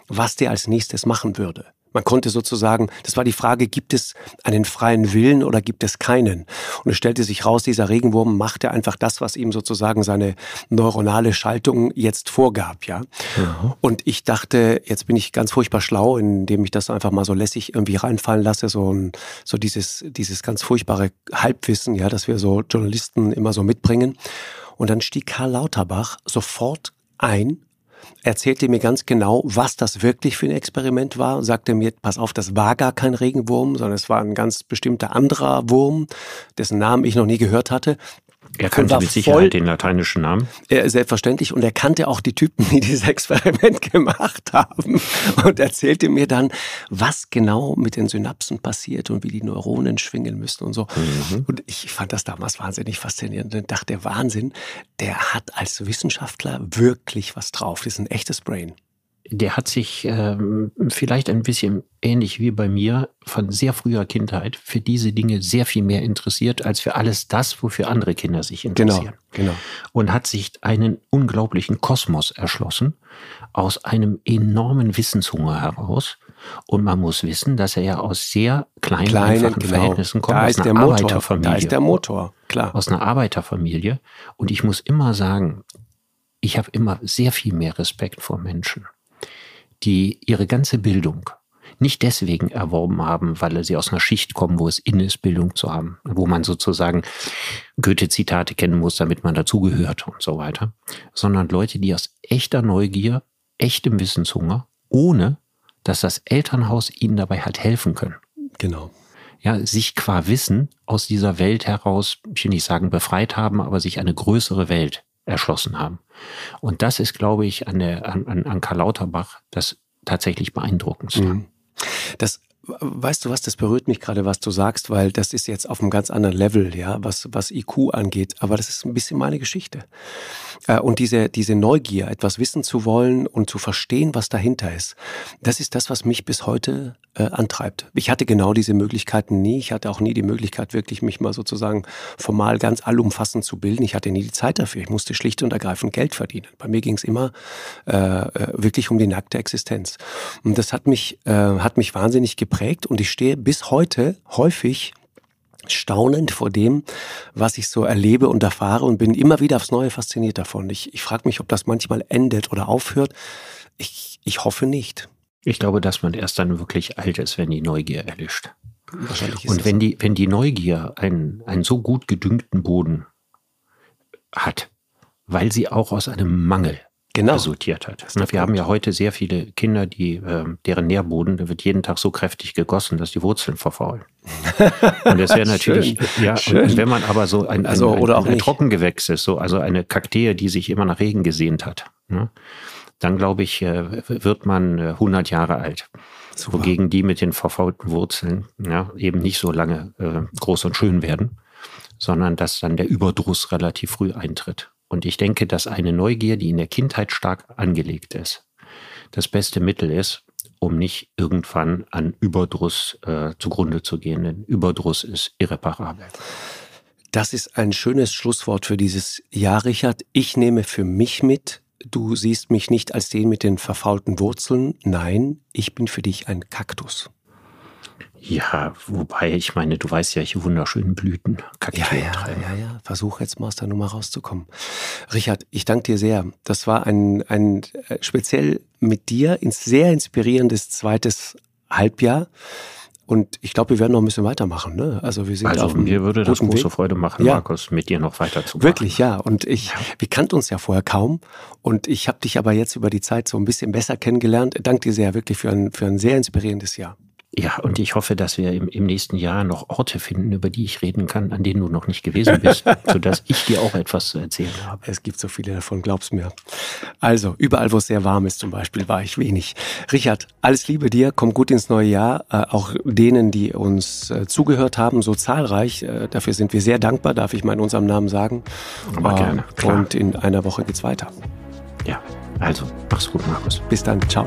was der als nächstes machen würde. Man konnte sozusagen, das war die Frage, gibt es einen freien Willen oder gibt es keinen? Und es stellte sich raus, dieser Regenwurm machte einfach das, was ihm sozusagen seine neuronale Schaltung jetzt vorgab, ja. Mhm. Und ich dachte, jetzt bin ich ganz furchtbar schlau, indem ich das einfach mal so lässig irgendwie reinfallen lasse, so ein, so dieses, dieses ganz furchtbare Halbwissen, ja, dass wir so Journalisten immer so mitbringen. Und dann stieg Karl Lauterbach sofort ein erzählte mir ganz genau, was das wirklich für ein Experiment war, sagte mir, pass auf, das war gar kein Regenwurm, sondern es war ein ganz bestimmter anderer Wurm, dessen Namen ich noch nie gehört hatte. Er kannte mit Sicherheit voll, den lateinischen Namen. Äh, selbstverständlich. Und er kannte auch die Typen, die dieses Experiment gemacht haben. Und erzählte mir dann, was genau mit den Synapsen passiert und wie die Neuronen schwingen müssen und so. Mhm. Und ich fand das damals wahnsinnig faszinierend. Und dachte, Wahnsinn, der hat als Wissenschaftler wirklich was drauf. Das ist ein echtes Brain der hat sich ähm, vielleicht ein bisschen ähnlich wie bei mir von sehr früher Kindheit für diese Dinge sehr viel mehr interessiert als für alles das, wofür andere Kinder sich interessieren. Genau, genau. Und hat sich einen unglaublichen Kosmos erschlossen aus einem enormen Wissenshunger heraus. Und man muss wissen, dass er ja aus sehr kleinen, kleinen einfachen genau. Verhältnissen kommt, da aus einer Arbeiterfamilie. Da ist der Motor, klar. Aus einer Arbeiterfamilie. Und ich muss immer sagen, ich habe immer sehr viel mehr Respekt vor Menschen die ihre ganze Bildung nicht deswegen erworben haben, weil sie aus einer Schicht kommen, wo es in ist, Bildung zu haben, wo man sozusagen Goethe-Zitate kennen muss, damit man dazugehört und so weiter, sondern Leute, die aus echter Neugier, echtem Wissenshunger, ohne dass das Elternhaus ihnen dabei hat helfen können. Genau. Ja, sich qua Wissen aus dieser Welt heraus, ich will nicht sagen befreit haben, aber sich eine größere Welt erschlossen haben. Und das ist, glaube ich, an, der, an, an Karl Lauterbach das tatsächlich beeindruckendste. Mhm. Das weißt du was, das berührt mich gerade, was du sagst, weil das ist jetzt auf einem ganz anderen Level, ja, was, was IQ angeht. Aber das ist ein bisschen meine Geschichte. Äh, und diese, diese Neugier, etwas wissen zu wollen und zu verstehen, was dahinter ist, das ist das, was mich bis heute äh, antreibt. Ich hatte genau diese Möglichkeiten nie. Ich hatte auch nie die Möglichkeit, wirklich mich mal sozusagen formal ganz allumfassend zu bilden. Ich hatte nie die Zeit dafür. Ich musste schlicht und ergreifend Geld verdienen. Bei mir ging es immer äh, äh, wirklich um die nackte Existenz. Und das hat mich, äh, hat mich wahnsinnig geprägt und ich stehe bis heute häufig staunend vor dem, was ich so erlebe und erfahre und bin immer wieder aufs Neue fasziniert davon. Ich, ich frage mich, ob das manchmal endet oder aufhört. Ich, ich hoffe nicht. Ich glaube, dass man erst dann wirklich alt ist, wenn die Neugier erlischt. Wahrscheinlich ist und wenn so. die, wenn die Neugier einen, einen so gut gedüngten Boden hat, weil sie auch aus einem Mangel genau. resultiert hat. Wir haben ja heute sehr viele Kinder, die, äh, deren Nährboden, der wird jeden Tag so kräftig gegossen, dass die Wurzeln verfaulen. und das wäre natürlich, Schön. ja, Schön. Und, wenn man aber so ein, ein, also, ein, ein, ein Trockengewächs ist, so, also eine Kaktee, die sich immer nach Regen gesehnt hat, ne, dann glaube ich, äh, wird man 100 äh, Jahre alt. Super. Wogegen die mit den verfaulten Wurzeln ja, eben nicht so lange äh, groß und schön werden, sondern dass dann der Überdruss relativ früh eintritt. Und ich denke, dass eine Neugier, die in der Kindheit stark angelegt ist, das beste Mittel ist, um nicht irgendwann an Überdruss äh, zugrunde zu gehen. Denn Überdruss ist irreparabel. Das ist ein schönes Schlusswort für dieses Jahr, Richard. Ich nehme für mich mit, du siehst mich nicht als den mit den verfaulten Wurzeln. Nein, ich bin für dich ein Kaktus. Ja, wobei, ich meine, du weißt ja, welche wunderschönen Blüten ja, ja. Ja, ja, versuch jetzt mal aus der Nummer rauszukommen. Richard, ich danke dir sehr. Das war ein, ein äh, speziell mit dir sehr inspirierendes zweites Halbjahr. Und ich glaube, wir werden noch ein bisschen weitermachen. Ne? Also wir sind also auf mir würde das große Weg. Freude machen, ja. Markus, mit dir noch weiterzumachen. Wirklich, ja. Und ich, ja. wir kannten uns ja vorher kaum. Und ich habe dich aber jetzt über die Zeit so ein bisschen besser kennengelernt. Danke dir sehr wirklich für ein, für ein sehr inspirierendes Jahr. Ja, und ich hoffe, dass wir im, im nächsten Jahr noch Orte finden, über die ich reden kann, an denen du noch nicht gewesen bist, sodass ich dir auch etwas zu erzählen habe. Es gibt so viele davon, glaub's mir. Also, überall, wo es sehr warm ist zum Beispiel, war ich wenig. Richard, alles Liebe dir, komm gut ins neue Jahr. Äh, auch denen, die uns äh, zugehört haben, so zahlreich, äh, dafür sind wir sehr dankbar, darf ich mal in unserem Namen sagen. Aber gerne, klar. Und in einer Woche geht's weiter. Ja, also, mach's gut, Markus. Bis dann, ciao